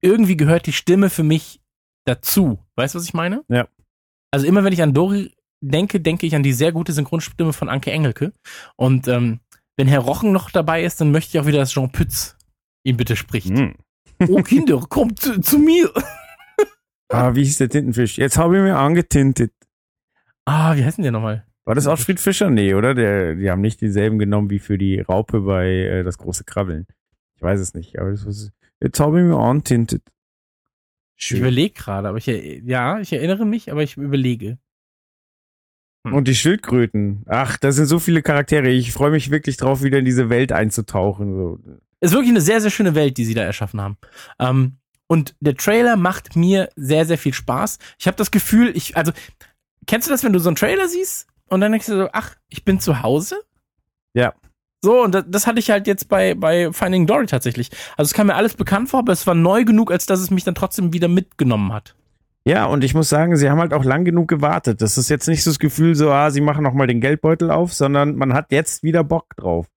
irgendwie gehört die Stimme für mich dazu. Weißt du, was ich meine? Ja. Also immer wenn ich an Dori denke, denke ich an die sehr gute Synchronstimme von Anke Engelke. Und ähm, wenn Herr Rochen noch dabei ist, dann möchte ich auch wieder, dass Jean Pütz ihn bitte spricht. Hm. Oh Kinder, kommt zu, zu mir. Ah, wie hieß der Tintenfisch? Jetzt habe ich mir angetintet. Ah, wie heißt denn der nochmal? War das Ottfried Fischer? Nee, oder? Der, die haben nicht dieselben genommen wie für die Raupe bei äh, das große Krabbeln. Ich weiß es nicht. Aber das was, jetzt habe ich mir antintet. Ich überlege gerade, aber ich, ja, ich erinnere mich, aber ich überlege. Hm. Und die Schildkröten. Ach, da sind so viele Charaktere. Ich freue mich wirklich drauf, wieder in diese Welt einzutauchen. So. Ist wirklich eine sehr, sehr schöne Welt, die sie da erschaffen haben. Ähm, und der Trailer macht mir sehr, sehr viel Spaß. Ich habe das Gefühl, ich, also, kennst du das, wenn du so einen Trailer siehst und dann denkst du so, ach, ich bin zu Hause? Ja. So, und das, das hatte ich halt jetzt bei, bei Finding Dory tatsächlich. Also es kam mir alles bekannt vor, aber es war neu genug, als dass es mich dann trotzdem wieder mitgenommen hat. Ja, und ich muss sagen, sie haben halt auch lang genug gewartet. Das ist jetzt nicht so das Gefühl, so, ah, sie machen noch mal den Geldbeutel auf, sondern man hat jetzt wieder Bock drauf.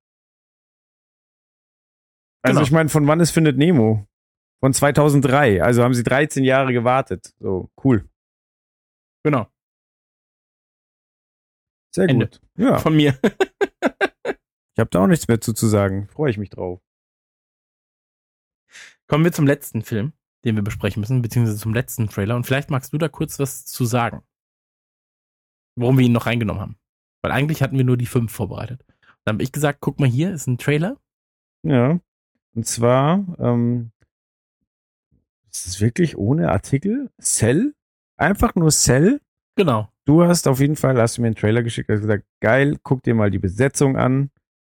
Also Genau. ich meine, von wann ist Findet Nemo? Von 2003. Also haben sie 13 Jahre gewartet. So, cool. Genau. Sehr Ende. gut. Ja, Von mir. ich habe da auch nichts mehr zu, zu sagen. Freue ich mich drauf. Kommen wir zum letzten Film, den wir besprechen müssen, beziehungsweise zum letzten Trailer. Und vielleicht magst du da kurz was zu sagen. Warum wir ihn noch reingenommen haben. Weil eigentlich hatten wir nur die fünf vorbereitet. Dann habe ich gesagt, guck mal hier, ist ein Trailer. Ja. Und zwar, ähm, ist es wirklich ohne Artikel? Cell? Einfach nur Cell? Genau. Du hast auf jeden Fall, hast du mir einen Trailer geschickt, hast gesagt, geil, guck dir mal die Besetzung an,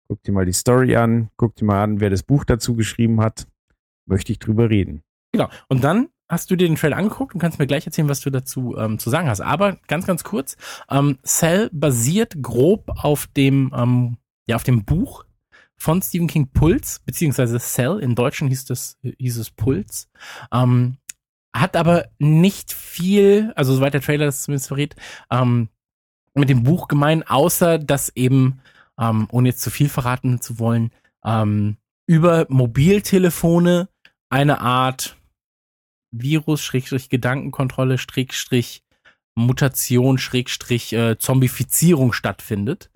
guck dir mal die Story an, guck dir mal an, wer das Buch dazu geschrieben hat. Möchte ich drüber reden. Genau. Und dann hast du dir den Trailer angeguckt und kannst mir gleich erzählen, was du dazu ähm, zu sagen hast. Aber ganz, ganz kurz, ähm, Cell basiert grob auf dem, ähm, ja, auf dem Buch von Stephen King Puls, beziehungsweise Cell, in Deutschen hieß das, hieß es Puls. Ähm, hat aber nicht viel, also soweit der Trailer das zumindest verrät, ähm, mit dem Buch gemein, außer dass eben, ähm, ohne jetzt zu viel verraten zu wollen, ähm, über Mobiltelefone eine Art Virus, Schrägstrich Gedankenkontrolle, Schrägstrich Mutation, Schrägstrich äh, Zombifizierung stattfindet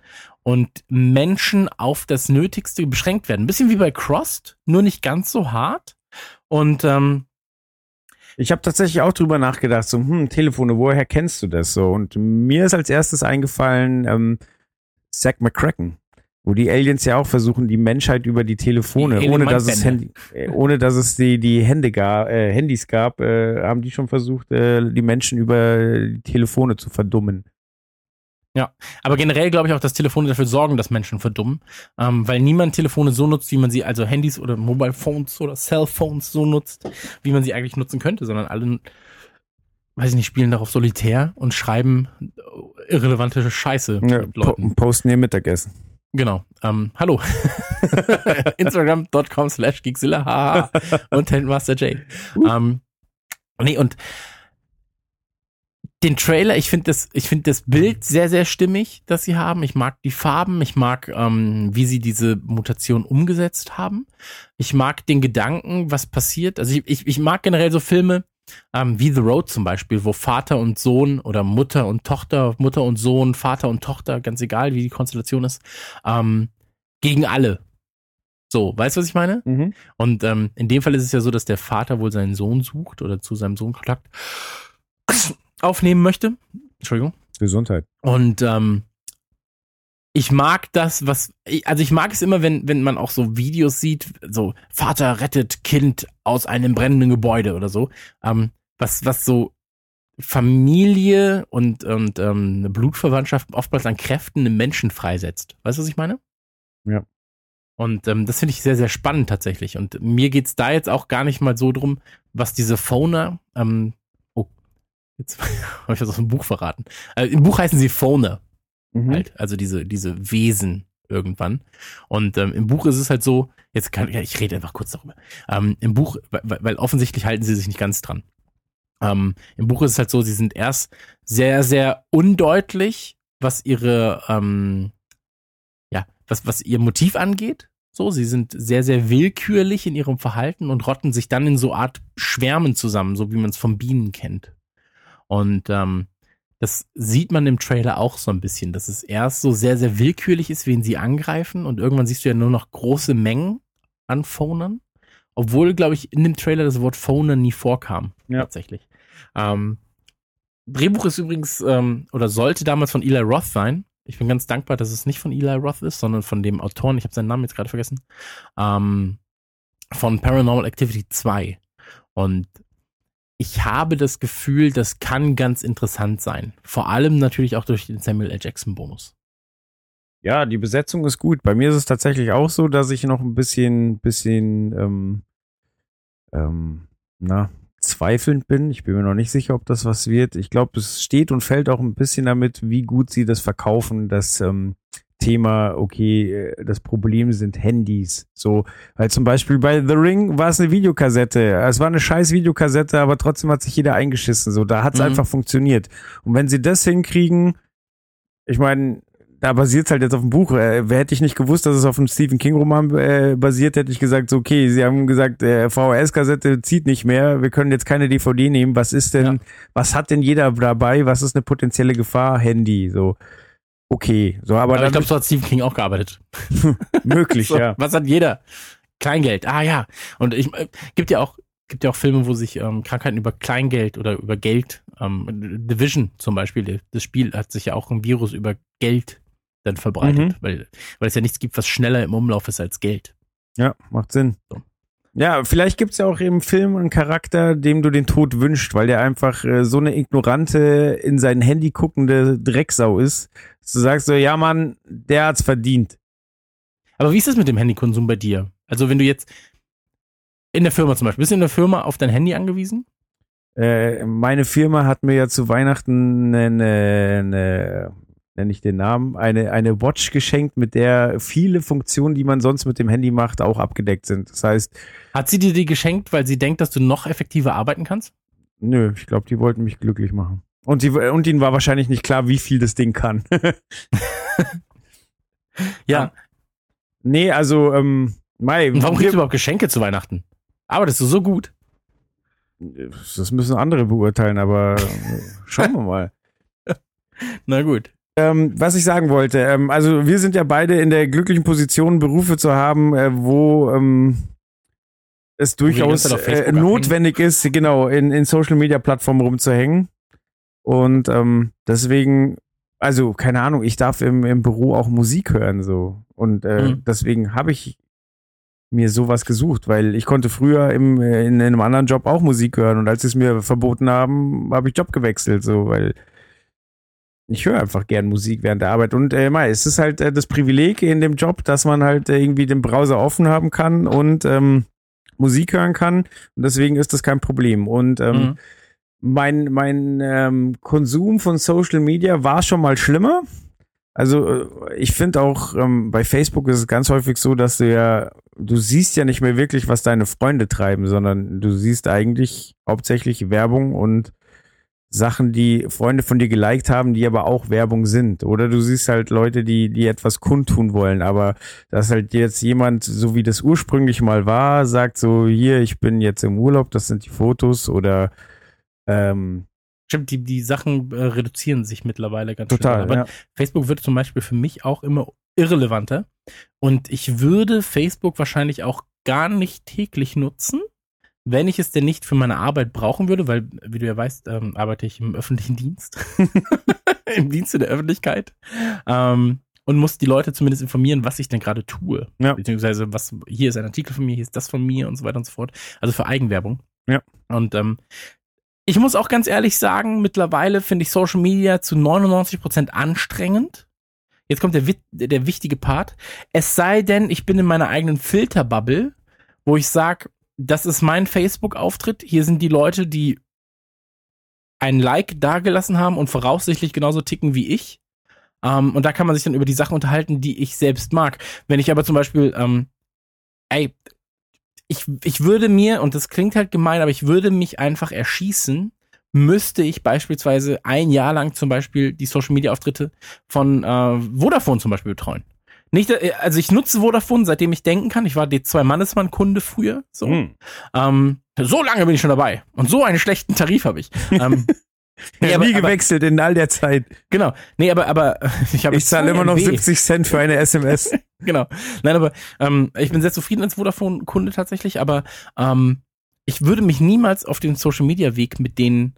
und Menschen auf das Nötigste beschränkt werden. Ein bisschen wie bei Crossed, nur nicht ganz so hart. Und ähm, Ich habe tatsächlich auch drüber nachgedacht, so, hm, Telefone, woher kennst du das so? Und mir ist als erstes eingefallen, ähm, Zack McCracken, wo die Aliens ja auch versuchen, die Menschheit über die Telefone, Die ohne dass es. Handy, äh, ohne dass es die, die Hände gab, äh, Handys gab, äh, haben die schon versucht, äh, die Menschen über die Telefone zu verdummen. aber generell glaube ich auch, dass Telefone dafür sorgen, dass Menschen verdummen, ähm, weil niemand Telefone so nutzt, wie man sie, also Handys oder Mobile Phones oder Cellphones so nutzt, wie man sie eigentlich nutzen könnte, sondern alle, weiß ich nicht, spielen darauf solitär und schreiben irrelevante Scheiße Ja, po posten ihr Mittagessen. Genau. Ähm, hallo. Instagram.com slash Geekzilla und Handmaster J. Ähm, nee, und den Trailer, ich finde das, ich finde das Bild sehr, sehr stimmig, das sie haben. Ich mag die Farben, ich mag, ähm, wie sie diese Mutation umgesetzt haben. Ich mag den Gedanken, was passiert. Also ich, ich, ich mag generell so Filme, ähm, wie The Road zum Beispiel, wo Vater und Sohn oder Mutter und Tochter, Mutter und Sohn, Vater und Tochter, ganz egal, wie die Konstellation ist, ähm, gegen alle. So, weißt du, was ich meine? Mhm. Und ähm, in dem Fall ist es ja so, dass der Vater wohl seinen Sohn sucht oder zu seinem Sohn Kontakt aufnehmen möchte. Entschuldigung. Gesundheit. Und ähm, ich mag das, was, also ich mag es immer, wenn, wenn man auch so Videos sieht, so Vater rettet Kind aus einem brennenden Gebäude oder so, ähm, was, was so Familie und, und ähm, eine Blutverwandtschaft oftmals an Kräften im Menschen freisetzt. Weißt du, was ich meine? Ja. Und ähm, das finde ich sehr, sehr spannend tatsächlich. Und mir geht's da jetzt auch gar nicht mal so drum, was diese Phoner, ähm, oh, jetzt habe ich das aus dem Buch verraten. Äh, Im Buch heißen sie Phoner Mhm. halt, also diese, diese Wesen irgendwann. Und ähm, im Buch ist es halt so, jetzt kann ja, ich rede einfach kurz darüber. Ähm, Im Buch, weil, weil offensichtlich halten sie sich nicht ganz dran. Ähm, Im Buch ist es halt so, sie sind erst sehr, sehr undeutlich, was ihre, ähm, ja, was, was ihr Motiv angeht. So, sie sind sehr, sehr willkürlich in ihrem Verhalten und rotten sich dann in so Art Schwärmen zusammen, so wie man es von Bienen kennt. Und ähm, das sieht man im Trailer auch so ein bisschen, dass es erst so sehr, sehr willkürlich ist, wen sie angreifen und irgendwann siehst du ja nur noch große Mengen an Phonern. Obwohl, glaube ich, in dem Trailer das Wort Phoner nie vorkam. Ja. Tatsächlich. Ähm, Drehbuch ist übrigens, ähm, oder sollte damals von Eli Roth sein. Ich bin ganz dankbar, dass es nicht von Eli Roth ist, sondern von dem Autoren, ich habe seinen Namen jetzt gerade vergessen, ähm, von Paranormal Activity 2. Und ich habe das Gefühl, das kann ganz interessant sein. Vor allem natürlich auch durch den Samuel L. Jackson Bonus. Ja, die Besetzung ist gut. Bei mir ist es tatsächlich auch so, dass ich noch ein bisschen, bisschen, ähm, ähm, na, zweifelnd bin. Ich bin mir noch nicht sicher, ob das was wird. Ich glaube, es steht und fällt auch ein bisschen damit, wie gut sie das verkaufen, das ähm, Thema, okay, äh, das Problem sind Handys. So, weil zum Beispiel bei The Ring war es eine Videokassette. Es war eine scheiß Videokassette, aber trotzdem hat sich jeder eingeschissen. So, da hat es Mhm. einfach funktioniert. Und wenn sie das hinkriegen, ich meine, da basiert halt jetzt auf dem Buch. Äh, wer hätte ich nicht gewusst, dass es auf einem Stephen King Roman äh, basiert, hätte ich gesagt, so, okay, sie haben gesagt, äh, VHS-Kassette zieht nicht mehr, wir können jetzt keine DVD nehmen. Was ist denn, Ja. was hat denn jeder dabei? Was ist eine potenzielle Gefahr? Handy, so. Okay, so, aber, Aber, ich glaube, so hat Stephen King auch gearbeitet. möglich, So, ja. Was hat jeder? Kleingeld. Ah ja. Und ich äh, gibt ja auch gibt ja auch Filme, wo sich ähm, Krankheiten über Kleingeld oder über Geld, ähm, Division zum Beispiel, das Spiel hat sich ja auch ein Virus über Geld dann verbreitet, Mhm. weil, weil es ja nichts gibt, was schneller im Umlauf ist als Geld. Ja, macht Sinn. So. Ja, vielleicht gibt's ja auch im Film einen Charakter, dem du den Tod wünschst, weil der einfach äh, so eine ignorante, in sein Handy guckende Drecksau ist. dass Du sagst so, ja Mann, der hat's verdient. Aber wie ist es mit dem Handykonsum bei dir? Also wenn du jetzt in der Firma zum Beispiel, bist du in der Firma auf dein Handy angewiesen? Äh, meine Firma hat mir ja zu Weihnachten eine, eine nenne ich den Namen, eine, eine Watch geschenkt, mit der viele Funktionen, die man sonst mit dem Handy macht, auch abgedeckt sind. Das heißt, Hat sie dir die geschenkt, weil sie denkt, dass du noch effektiver arbeiten kannst? nö, ich glaube, die wollten mich glücklich machen. Und, die, und ihnen war wahrscheinlich nicht klar, wie viel das Ding kann. Ja. nee, also, ähm, Mai, Und warum kriegst du überhaupt Geschenke zu Weihnachten? Arbeitest du so gut? das müssen andere beurteilen, aber äh, schauen wir mal. Na gut. Ähm, was ich sagen wollte, ähm, also wir sind ja beide in der glücklichen Position, Berufe zu haben, äh, wo ähm, es durchaus äh, notwendig ist, genau, in, in Social Media Plattformen rumzuhängen. Und ähm, deswegen, also keine Ahnung, ich darf im, im Büro auch Musik hören so. Und äh, Mhm. deswegen habe ich mir sowas gesucht, weil ich konnte früher im, äh, in, einem anderen Job auch Musik hören und als sie es mir verboten haben, habe ich Job gewechselt, so, weil ich höre einfach gern Musik während der Arbeit. Und äh, es ist halt äh, das Privileg in dem Job, dass man halt äh, irgendwie den Browser offen haben kann und ähm, Musik hören kann. Und deswegen ist das kein Problem. Und ähm, Mhm. mein, mein ähm, Konsum von Social Media war schon mal schlimmer. Also äh, ich finde auch ähm, bei Facebook ist es ganz häufig so, dass du ja, du siehst ja nicht mehr wirklich, was deine Freunde treiben, sondern du siehst eigentlich hauptsächlich Werbung und Sachen, die Freunde von dir geliked haben, die aber auch Werbung sind. Oder du siehst halt Leute, die, die etwas kundtun wollen, aber dass halt jetzt jemand, so wie das ursprünglich mal war, sagt so, hier, ich bin jetzt im Urlaub, das sind die Fotos oder ähm, Stimmt, die, die Sachen äh, reduzieren sich mittlerweile ganz total. schnell. Aber ja. Facebook wird zum Beispiel für mich auch immer irrelevanter. Und ich würde Facebook wahrscheinlich auch gar nicht täglich nutzen, wenn ich es denn nicht für meine Arbeit brauchen würde, weil, wie du ja weißt, ähm, arbeite ich im öffentlichen Dienst. Im Dienste der Öffentlichkeit. Ähm, und muss die Leute zumindest informieren, was ich denn gerade tue. Ja. Beziehungsweise, was, hier ist ein Artikel von mir, hier ist das von mir und so weiter und so fort. Also für Eigenwerbung. Ja. Und ähm, ich muss auch ganz ehrlich sagen, mittlerweile finde ich Social Media zu 99 Prozent anstrengend. Jetzt kommt der, der wichtige Part. Es sei denn, ich bin in meiner eigenen Filterbubble, wo ich sage, das ist mein Facebook-Auftritt. Hier sind die Leute, die ein Like dagelassen haben und voraussichtlich genauso ticken wie ich. Ähm, und da kann man sich dann über die Sachen unterhalten, die ich selbst mag. Wenn ich aber zum Beispiel, ähm, ey, ich, ich würde mir, und das klingt halt gemein, aber ich würde mich einfach erschießen, müsste ich beispielsweise ein Jahr lang zum Beispiel die Social Media Auftritte von äh, Vodafone zum Beispiel betreuen. Nicht, äh, also ich nutze Vodafone, seitdem ich denken kann. Ich war die zwei Mannesmann Kunde früher. So. Hm. Ähm, so lange bin ich schon dabei. Und so einen schlechten Tarif habe ich. ähm, nee, Ja, aber, nie gewechselt in all der Zeit. genau. Nee, aber, aber ich habe Ich zahle immer noch 70 Cent für eine SMS. genau. Nein, aber ähm, ich bin sehr zufrieden als Vodafone-Kunde tatsächlich, aber ähm, ich würde mich niemals auf den Social-Media-Weg mit den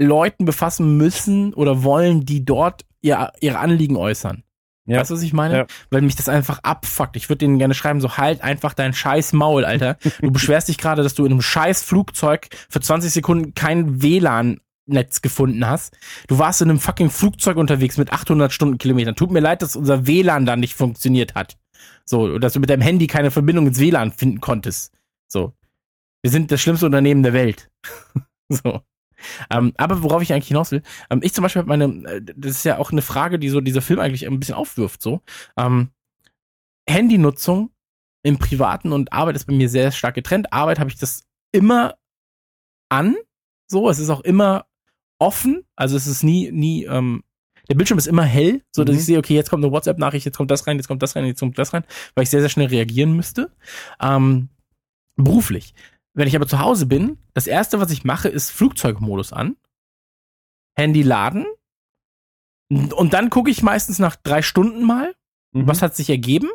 Leuten befassen müssen oder wollen, die dort ihr, ihre Anliegen äußern. Ja. Weißt du, was ich meine? Ja. Weil mich das einfach abfuckt. Ich würde denen gerne schreiben, so halt einfach dein scheiß Maul, Alter. Du beschwerst dich gerade, dass du in einem scheiß Flugzeug für 20 Sekunden kein WLAN-Netz gefunden hast. Du warst in einem fucking Flugzeug unterwegs mit 800 Stundenkilometern. Tut mir leid, dass unser WLAN da nicht funktioniert hat. So, dass du mit deinem Handy keine Verbindung ins WLAN finden konntest. So. Wir sind das schlimmste Unternehmen der Welt. so. Ähm, aber worauf ich eigentlich hinaus will, ähm, ich zum Beispiel habe meine, äh, das ist ja auch eine Frage, die so dieser Film eigentlich ein bisschen aufwirft, so. Ähm, Handynutzung im Privaten und Arbeit ist bei mir sehr stark getrennt. Arbeit habe ich das immer an, so, es ist auch immer offen, also es ist nie, nie, ähm, der Bildschirm ist immer hell, so dass Mhm. ich sehe, okay, jetzt kommt eine WhatsApp-Nachricht, jetzt kommt das rein, jetzt kommt das rein, jetzt kommt das rein, weil ich sehr, sehr schnell reagieren müsste. Ähm, beruflich. Wenn ich aber zu Hause bin, das erste, was ich mache, ist Flugzeugmodus an, Handy laden und dann gucke ich meistens nach drei Stunden mal, Mhm. was hat sich ergeben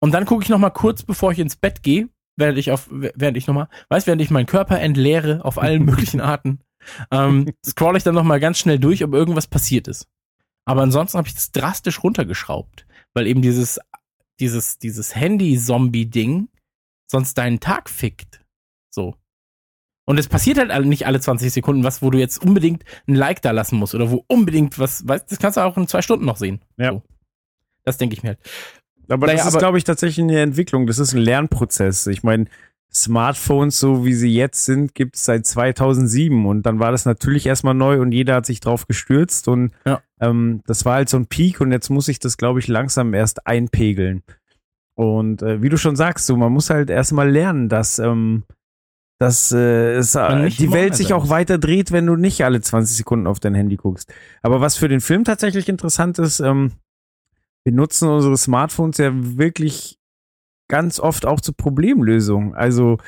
und dann gucke ich noch mal kurz, bevor ich ins Bett gehe, während ich auf, während ich noch mal, weiß, während ich meinen Körper entleere auf allen möglichen Arten, ähm, scroll ich dann noch mal ganz schnell durch, ob irgendwas passiert ist. Aber ansonsten habe ich das drastisch runtergeschraubt, weil eben dieses dieses dieses Handy-Zombie-Ding sonst deinen Tag fickt. So. Und es passiert halt nicht alle 20 Sekunden was, wo du jetzt unbedingt ein Like da lassen musst oder wo unbedingt was, weißt, das kannst du auch in zwei Stunden noch sehen. Ja. So. Das denke ich mir halt. Aber Naja, das ist, glaube ich, tatsächlich eine Entwicklung. Das ist ein Lernprozess. Ich meine, Smartphones, so wie sie jetzt sind, gibt es seit 2007 und dann war das natürlich erstmal neu und jeder hat sich drauf gestürzt und Ja. ähm, das war halt so ein Peak und jetzt muss ich das, glaube ich, langsam erst einpegeln. Und äh, wie du schon sagst, so man muss halt erstmal lernen, dass ähm, dass äh, es, äh, die Welt sich auch weiter dreht, wenn du nicht alle 20 Sekunden auf dein Handy guckst. Aber was für den Film tatsächlich interessant ist, ähm, wir nutzen unsere Smartphones ja wirklich ganz oft auch zur Problemlösung. Also,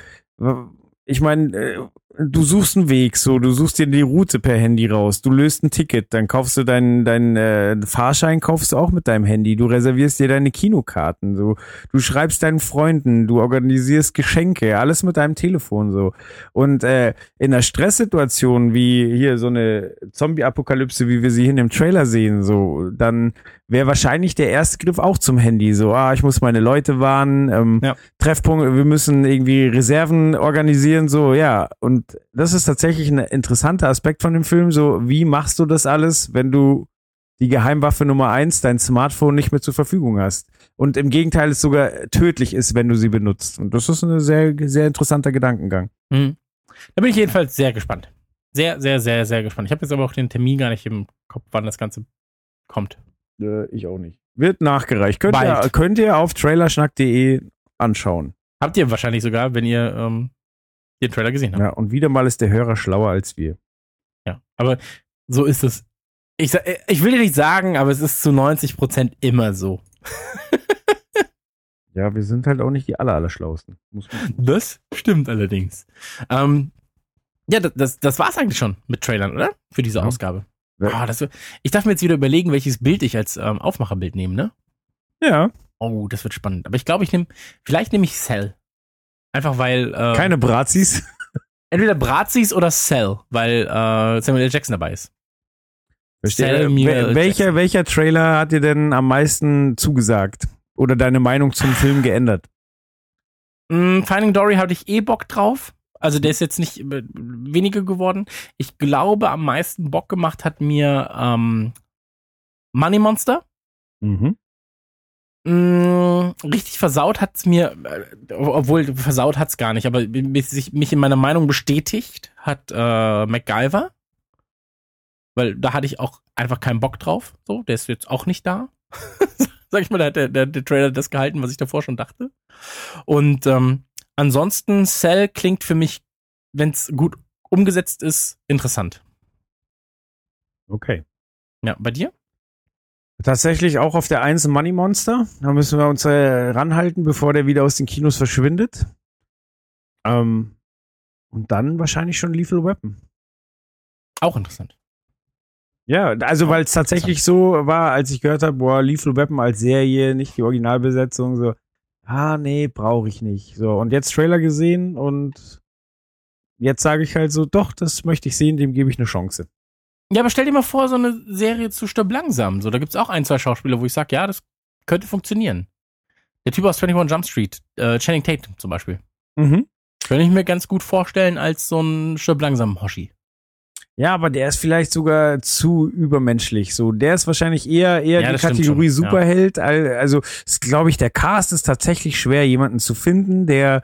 ich meine, äh, du suchst einen Weg, so, du suchst dir die Route per Handy raus, du löst ein Ticket, dann kaufst du deinen deinen äh, Fahrschein kaufst du auch mit deinem Handy, du reservierst dir deine Kinokarten, so, du schreibst deinen Freunden, du organisierst Geschenke, alles mit deinem Telefon so. Und äh, in einer Stresssituation wie hier so eine Zombie-Apokalypse, wie wir sie hier in dem Trailer sehen, so, dann wäre wahrscheinlich der erste Griff auch zum Handy. So, ah, ich muss meine Leute warnen, ähm, Ja. Treffpunkt, wir müssen irgendwie Reserven organisieren, so, ja. Und das ist tatsächlich ein interessanter Aspekt von dem Film. So, wie machst du das alles, wenn du die Geheimwaffe Nummer eins, dein Smartphone nicht mehr zur Verfügung hast? Und im Gegenteil es sogar tödlich ist, wenn du sie benutzt. Und das ist ein sehr, sehr interessanter Gedankengang. Mhm. Da bin ich jedenfalls sehr gespannt. Sehr, sehr, sehr, sehr gespannt. Ich habe jetzt aber auch den Termin gar nicht im Kopf, wann das Ganze kommt. Äh, ich auch nicht. Wird nachgereicht. Könnt ihr, könnt ihr auf trailerschnack.de anschauen. Habt ihr wahrscheinlich sogar, wenn ihr ähm, den Trailer gesehen habt. Ja, und wieder mal ist der Hörer schlauer als wir. Ja. Aber so ist es. Ich, ich will dir nicht sagen, aber es ist zu 90 Prozent immer so. Ja, wir sind halt auch nicht die aller, allerschlausten. Muss man Das stimmt allerdings. Ähm, ja, das, das, das war's eigentlich schon mit Trailern, oder? Für diese Ja. Ausgabe. Ah, das, ich darf mir jetzt wieder überlegen, welches Bild ich als ähm, Aufmacherbild nehme, ne? ja, Oh, das wird spannend. Aber ich glaube, ich nehme, vielleicht nehme ich Cell. Einfach weil, äh, keine Brazis. entweder Brazis oder Cell, weil äh, Samuel L. Jackson dabei ist. Verstehe. Samuel Wel- welcher, welcher Trailer hat dir denn am meisten zugesagt? Oder deine Meinung zum Film geändert? Mm, Finding Dory hatte ich eh Bock drauf. Also der ist jetzt nicht äh, weniger geworden. Ich glaube, am meisten Bock gemacht hat mir ähm, Money Monster. Mhm. Mm, richtig versaut hat's mir, äh, obwohl versaut hat's gar nicht, aber mich, mich in meiner Meinung bestätigt hat äh, MacGyver. Weil da hatte ich auch einfach keinen Bock drauf. So, der ist jetzt auch nicht da. Sag ich mal, da hat der, der, der Trailer das gehalten, was ich davor schon dachte. Und ähm, ansonsten, Cell klingt für mich, wenn's gut umgesetzt ist, interessant. Okay. Ja, bei dir? Tatsächlich auch auf der 1 Money Monster. Da müssen wir uns äh, ranhalten, bevor der wieder aus den Kinos verschwindet. Ähm, und dann wahrscheinlich schon Lethal Weapon. Auch interessant. Ja, also weil es tatsächlich so war, als ich gehört habe, boah, Lethal Weapon als Serie, nicht die Originalbesetzung, so, ah nee, brauche ich nicht. So, und jetzt Trailer gesehen und jetzt sage ich halt so, doch, das möchte ich sehen, dem gebe ich eine Chance. Ja, aber stell dir mal vor, so eine Serie zu Stirb langsam. So, da gibt's auch ein, zwei Schauspieler, wo ich sage, ja, das könnte funktionieren. Der Typ aus 21 Jump Street, äh, Channing Tatum zum Beispiel. Mhm. Könnte ich mir ganz gut vorstellen als so ein Stirb langsam Hoshi. Ja, aber der ist vielleicht sogar zu übermenschlich. So, der ist wahrscheinlich eher eher Ja, die Kategorie schon, ja. Superheld. Al- Also, glaube ich, der Cast ist tatsächlich schwer, jemanden zu finden, der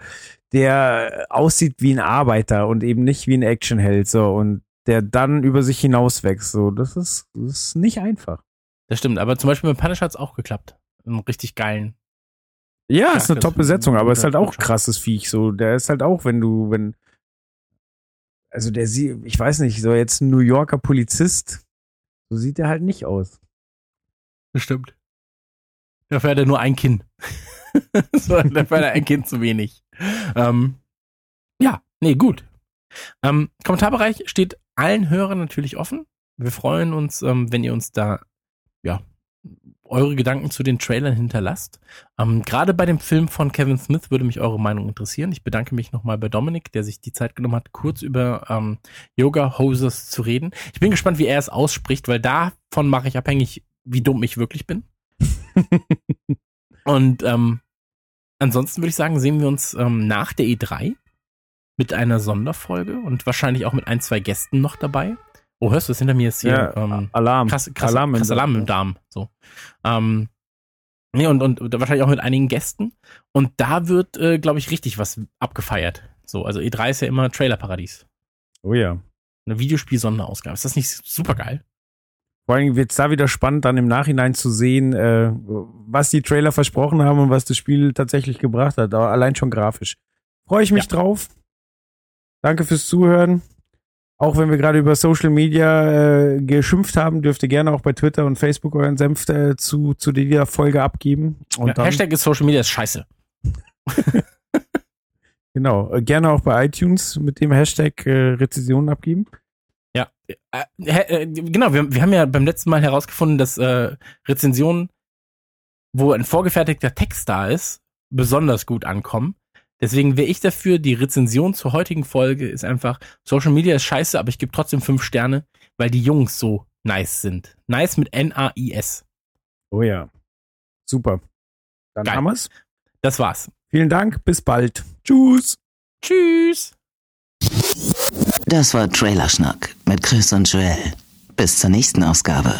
der aussieht wie ein Arbeiter und eben nicht wie ein Actionheld. So und der dann über sich hinauswächst. So, das ist das ist nicht einfach. Das stimmt, aber zum Beispiel mit Punisher hat's auch geklappt. Einen richtig geilen. Ja, ist eine Top-Besetzung, aber ist halt auch krasses Viech. So, der ist halt auch, wenn du, wenn, also der sieht, ich weiß nicht, so jetzt ein New Yorker Polizist, so sieht er halt nicht aus. Das stimmt. Dafür hat er nur ein Kinn. so, dafür hat er ein Kind zu wenig. Ähm, ja, nee, gut. Ähm, Kommentarbereich steht allen Hörern natürlich offen. Wir freuen uns, ähm, wenn ihr uns da, ja, eure Gedanken zu den Trailern hinterlasst. Ähm, Gerade bei dem Film von Kevin Smith würde mich eure Meinung interessieren. Ich bedanke mich nochmal bei Dominik, der sich die Zeit genommen hat, kurz über ähm, Yoga Hoses zu reden. Ich bin gespannt, wie er es ausspricht, weil davon mache ich abhängig, wie dumm ich wirklich bin. Und ähm, ansonsten würde ich sagen, sehen wir uns ähm, nach der E3 mit einer Sonderfolge und wahrscheinlich auch mit ein, zwei Gästen noch dabei. Oh, hörst du das hinter mir ist hier? Ja, ähm, Alarm. krass, krass, Alarm Alarm, im krass Alarm im Darm. So. Ähm, nee, und, und wahrscheinlich auch mit einigen Gästen. Und da wird, äh, glaube ich, richtig was abgefeiert. So, also E3 ist ja immer Trailerparadies. Oh ja. Eine Videospiel-Sonderausgabe. Ist das nicht super geil? Vor allem wird es da wieder spannend, dann im Nachhinein zu sehen, äh, was die Trailer versprochen haben und was das Spiel tatsächlich gebracht hat. Aber allein schon grafisch. Freue ich mich drauf. Danke fürs Zuhören. Auch wenn wir gerade über Social Media äh, geschimpft haben, dürft ihr gerne auch bei Twitter und Facebook euren Senf äh, zu, zu dieser Folge abgeben. Und Ja, dann, Hashtag ist Social Media ist scheiße. genau, äh, gerne auch bei iTunes mit dem Hashtag äh, Rezessionen abgeben. Ja, äh, äh, genau, wir, wir haben ja beim letzten Mal herausgefunden, dass äh, Rezensionen, wo ein vorgefertigter Text da ist, besonders gut ankommen. Deswegen wäre ich dafür, die Rezension zur heutigen Folge ist einfach, Social Media ist scheiße, aber ich gebe trotzdem fünf Sterne, weil die Jungs so nice sind. Nice mit N-A-I-S. Oh ja. Super. Dann Geil. haben wir's. Das war's. Vielen Dank. Bis bald. Tschüss. Tschüss. Das war Trailerschnack mit Chris und Joel. Bis zur nächsten Ausgabe.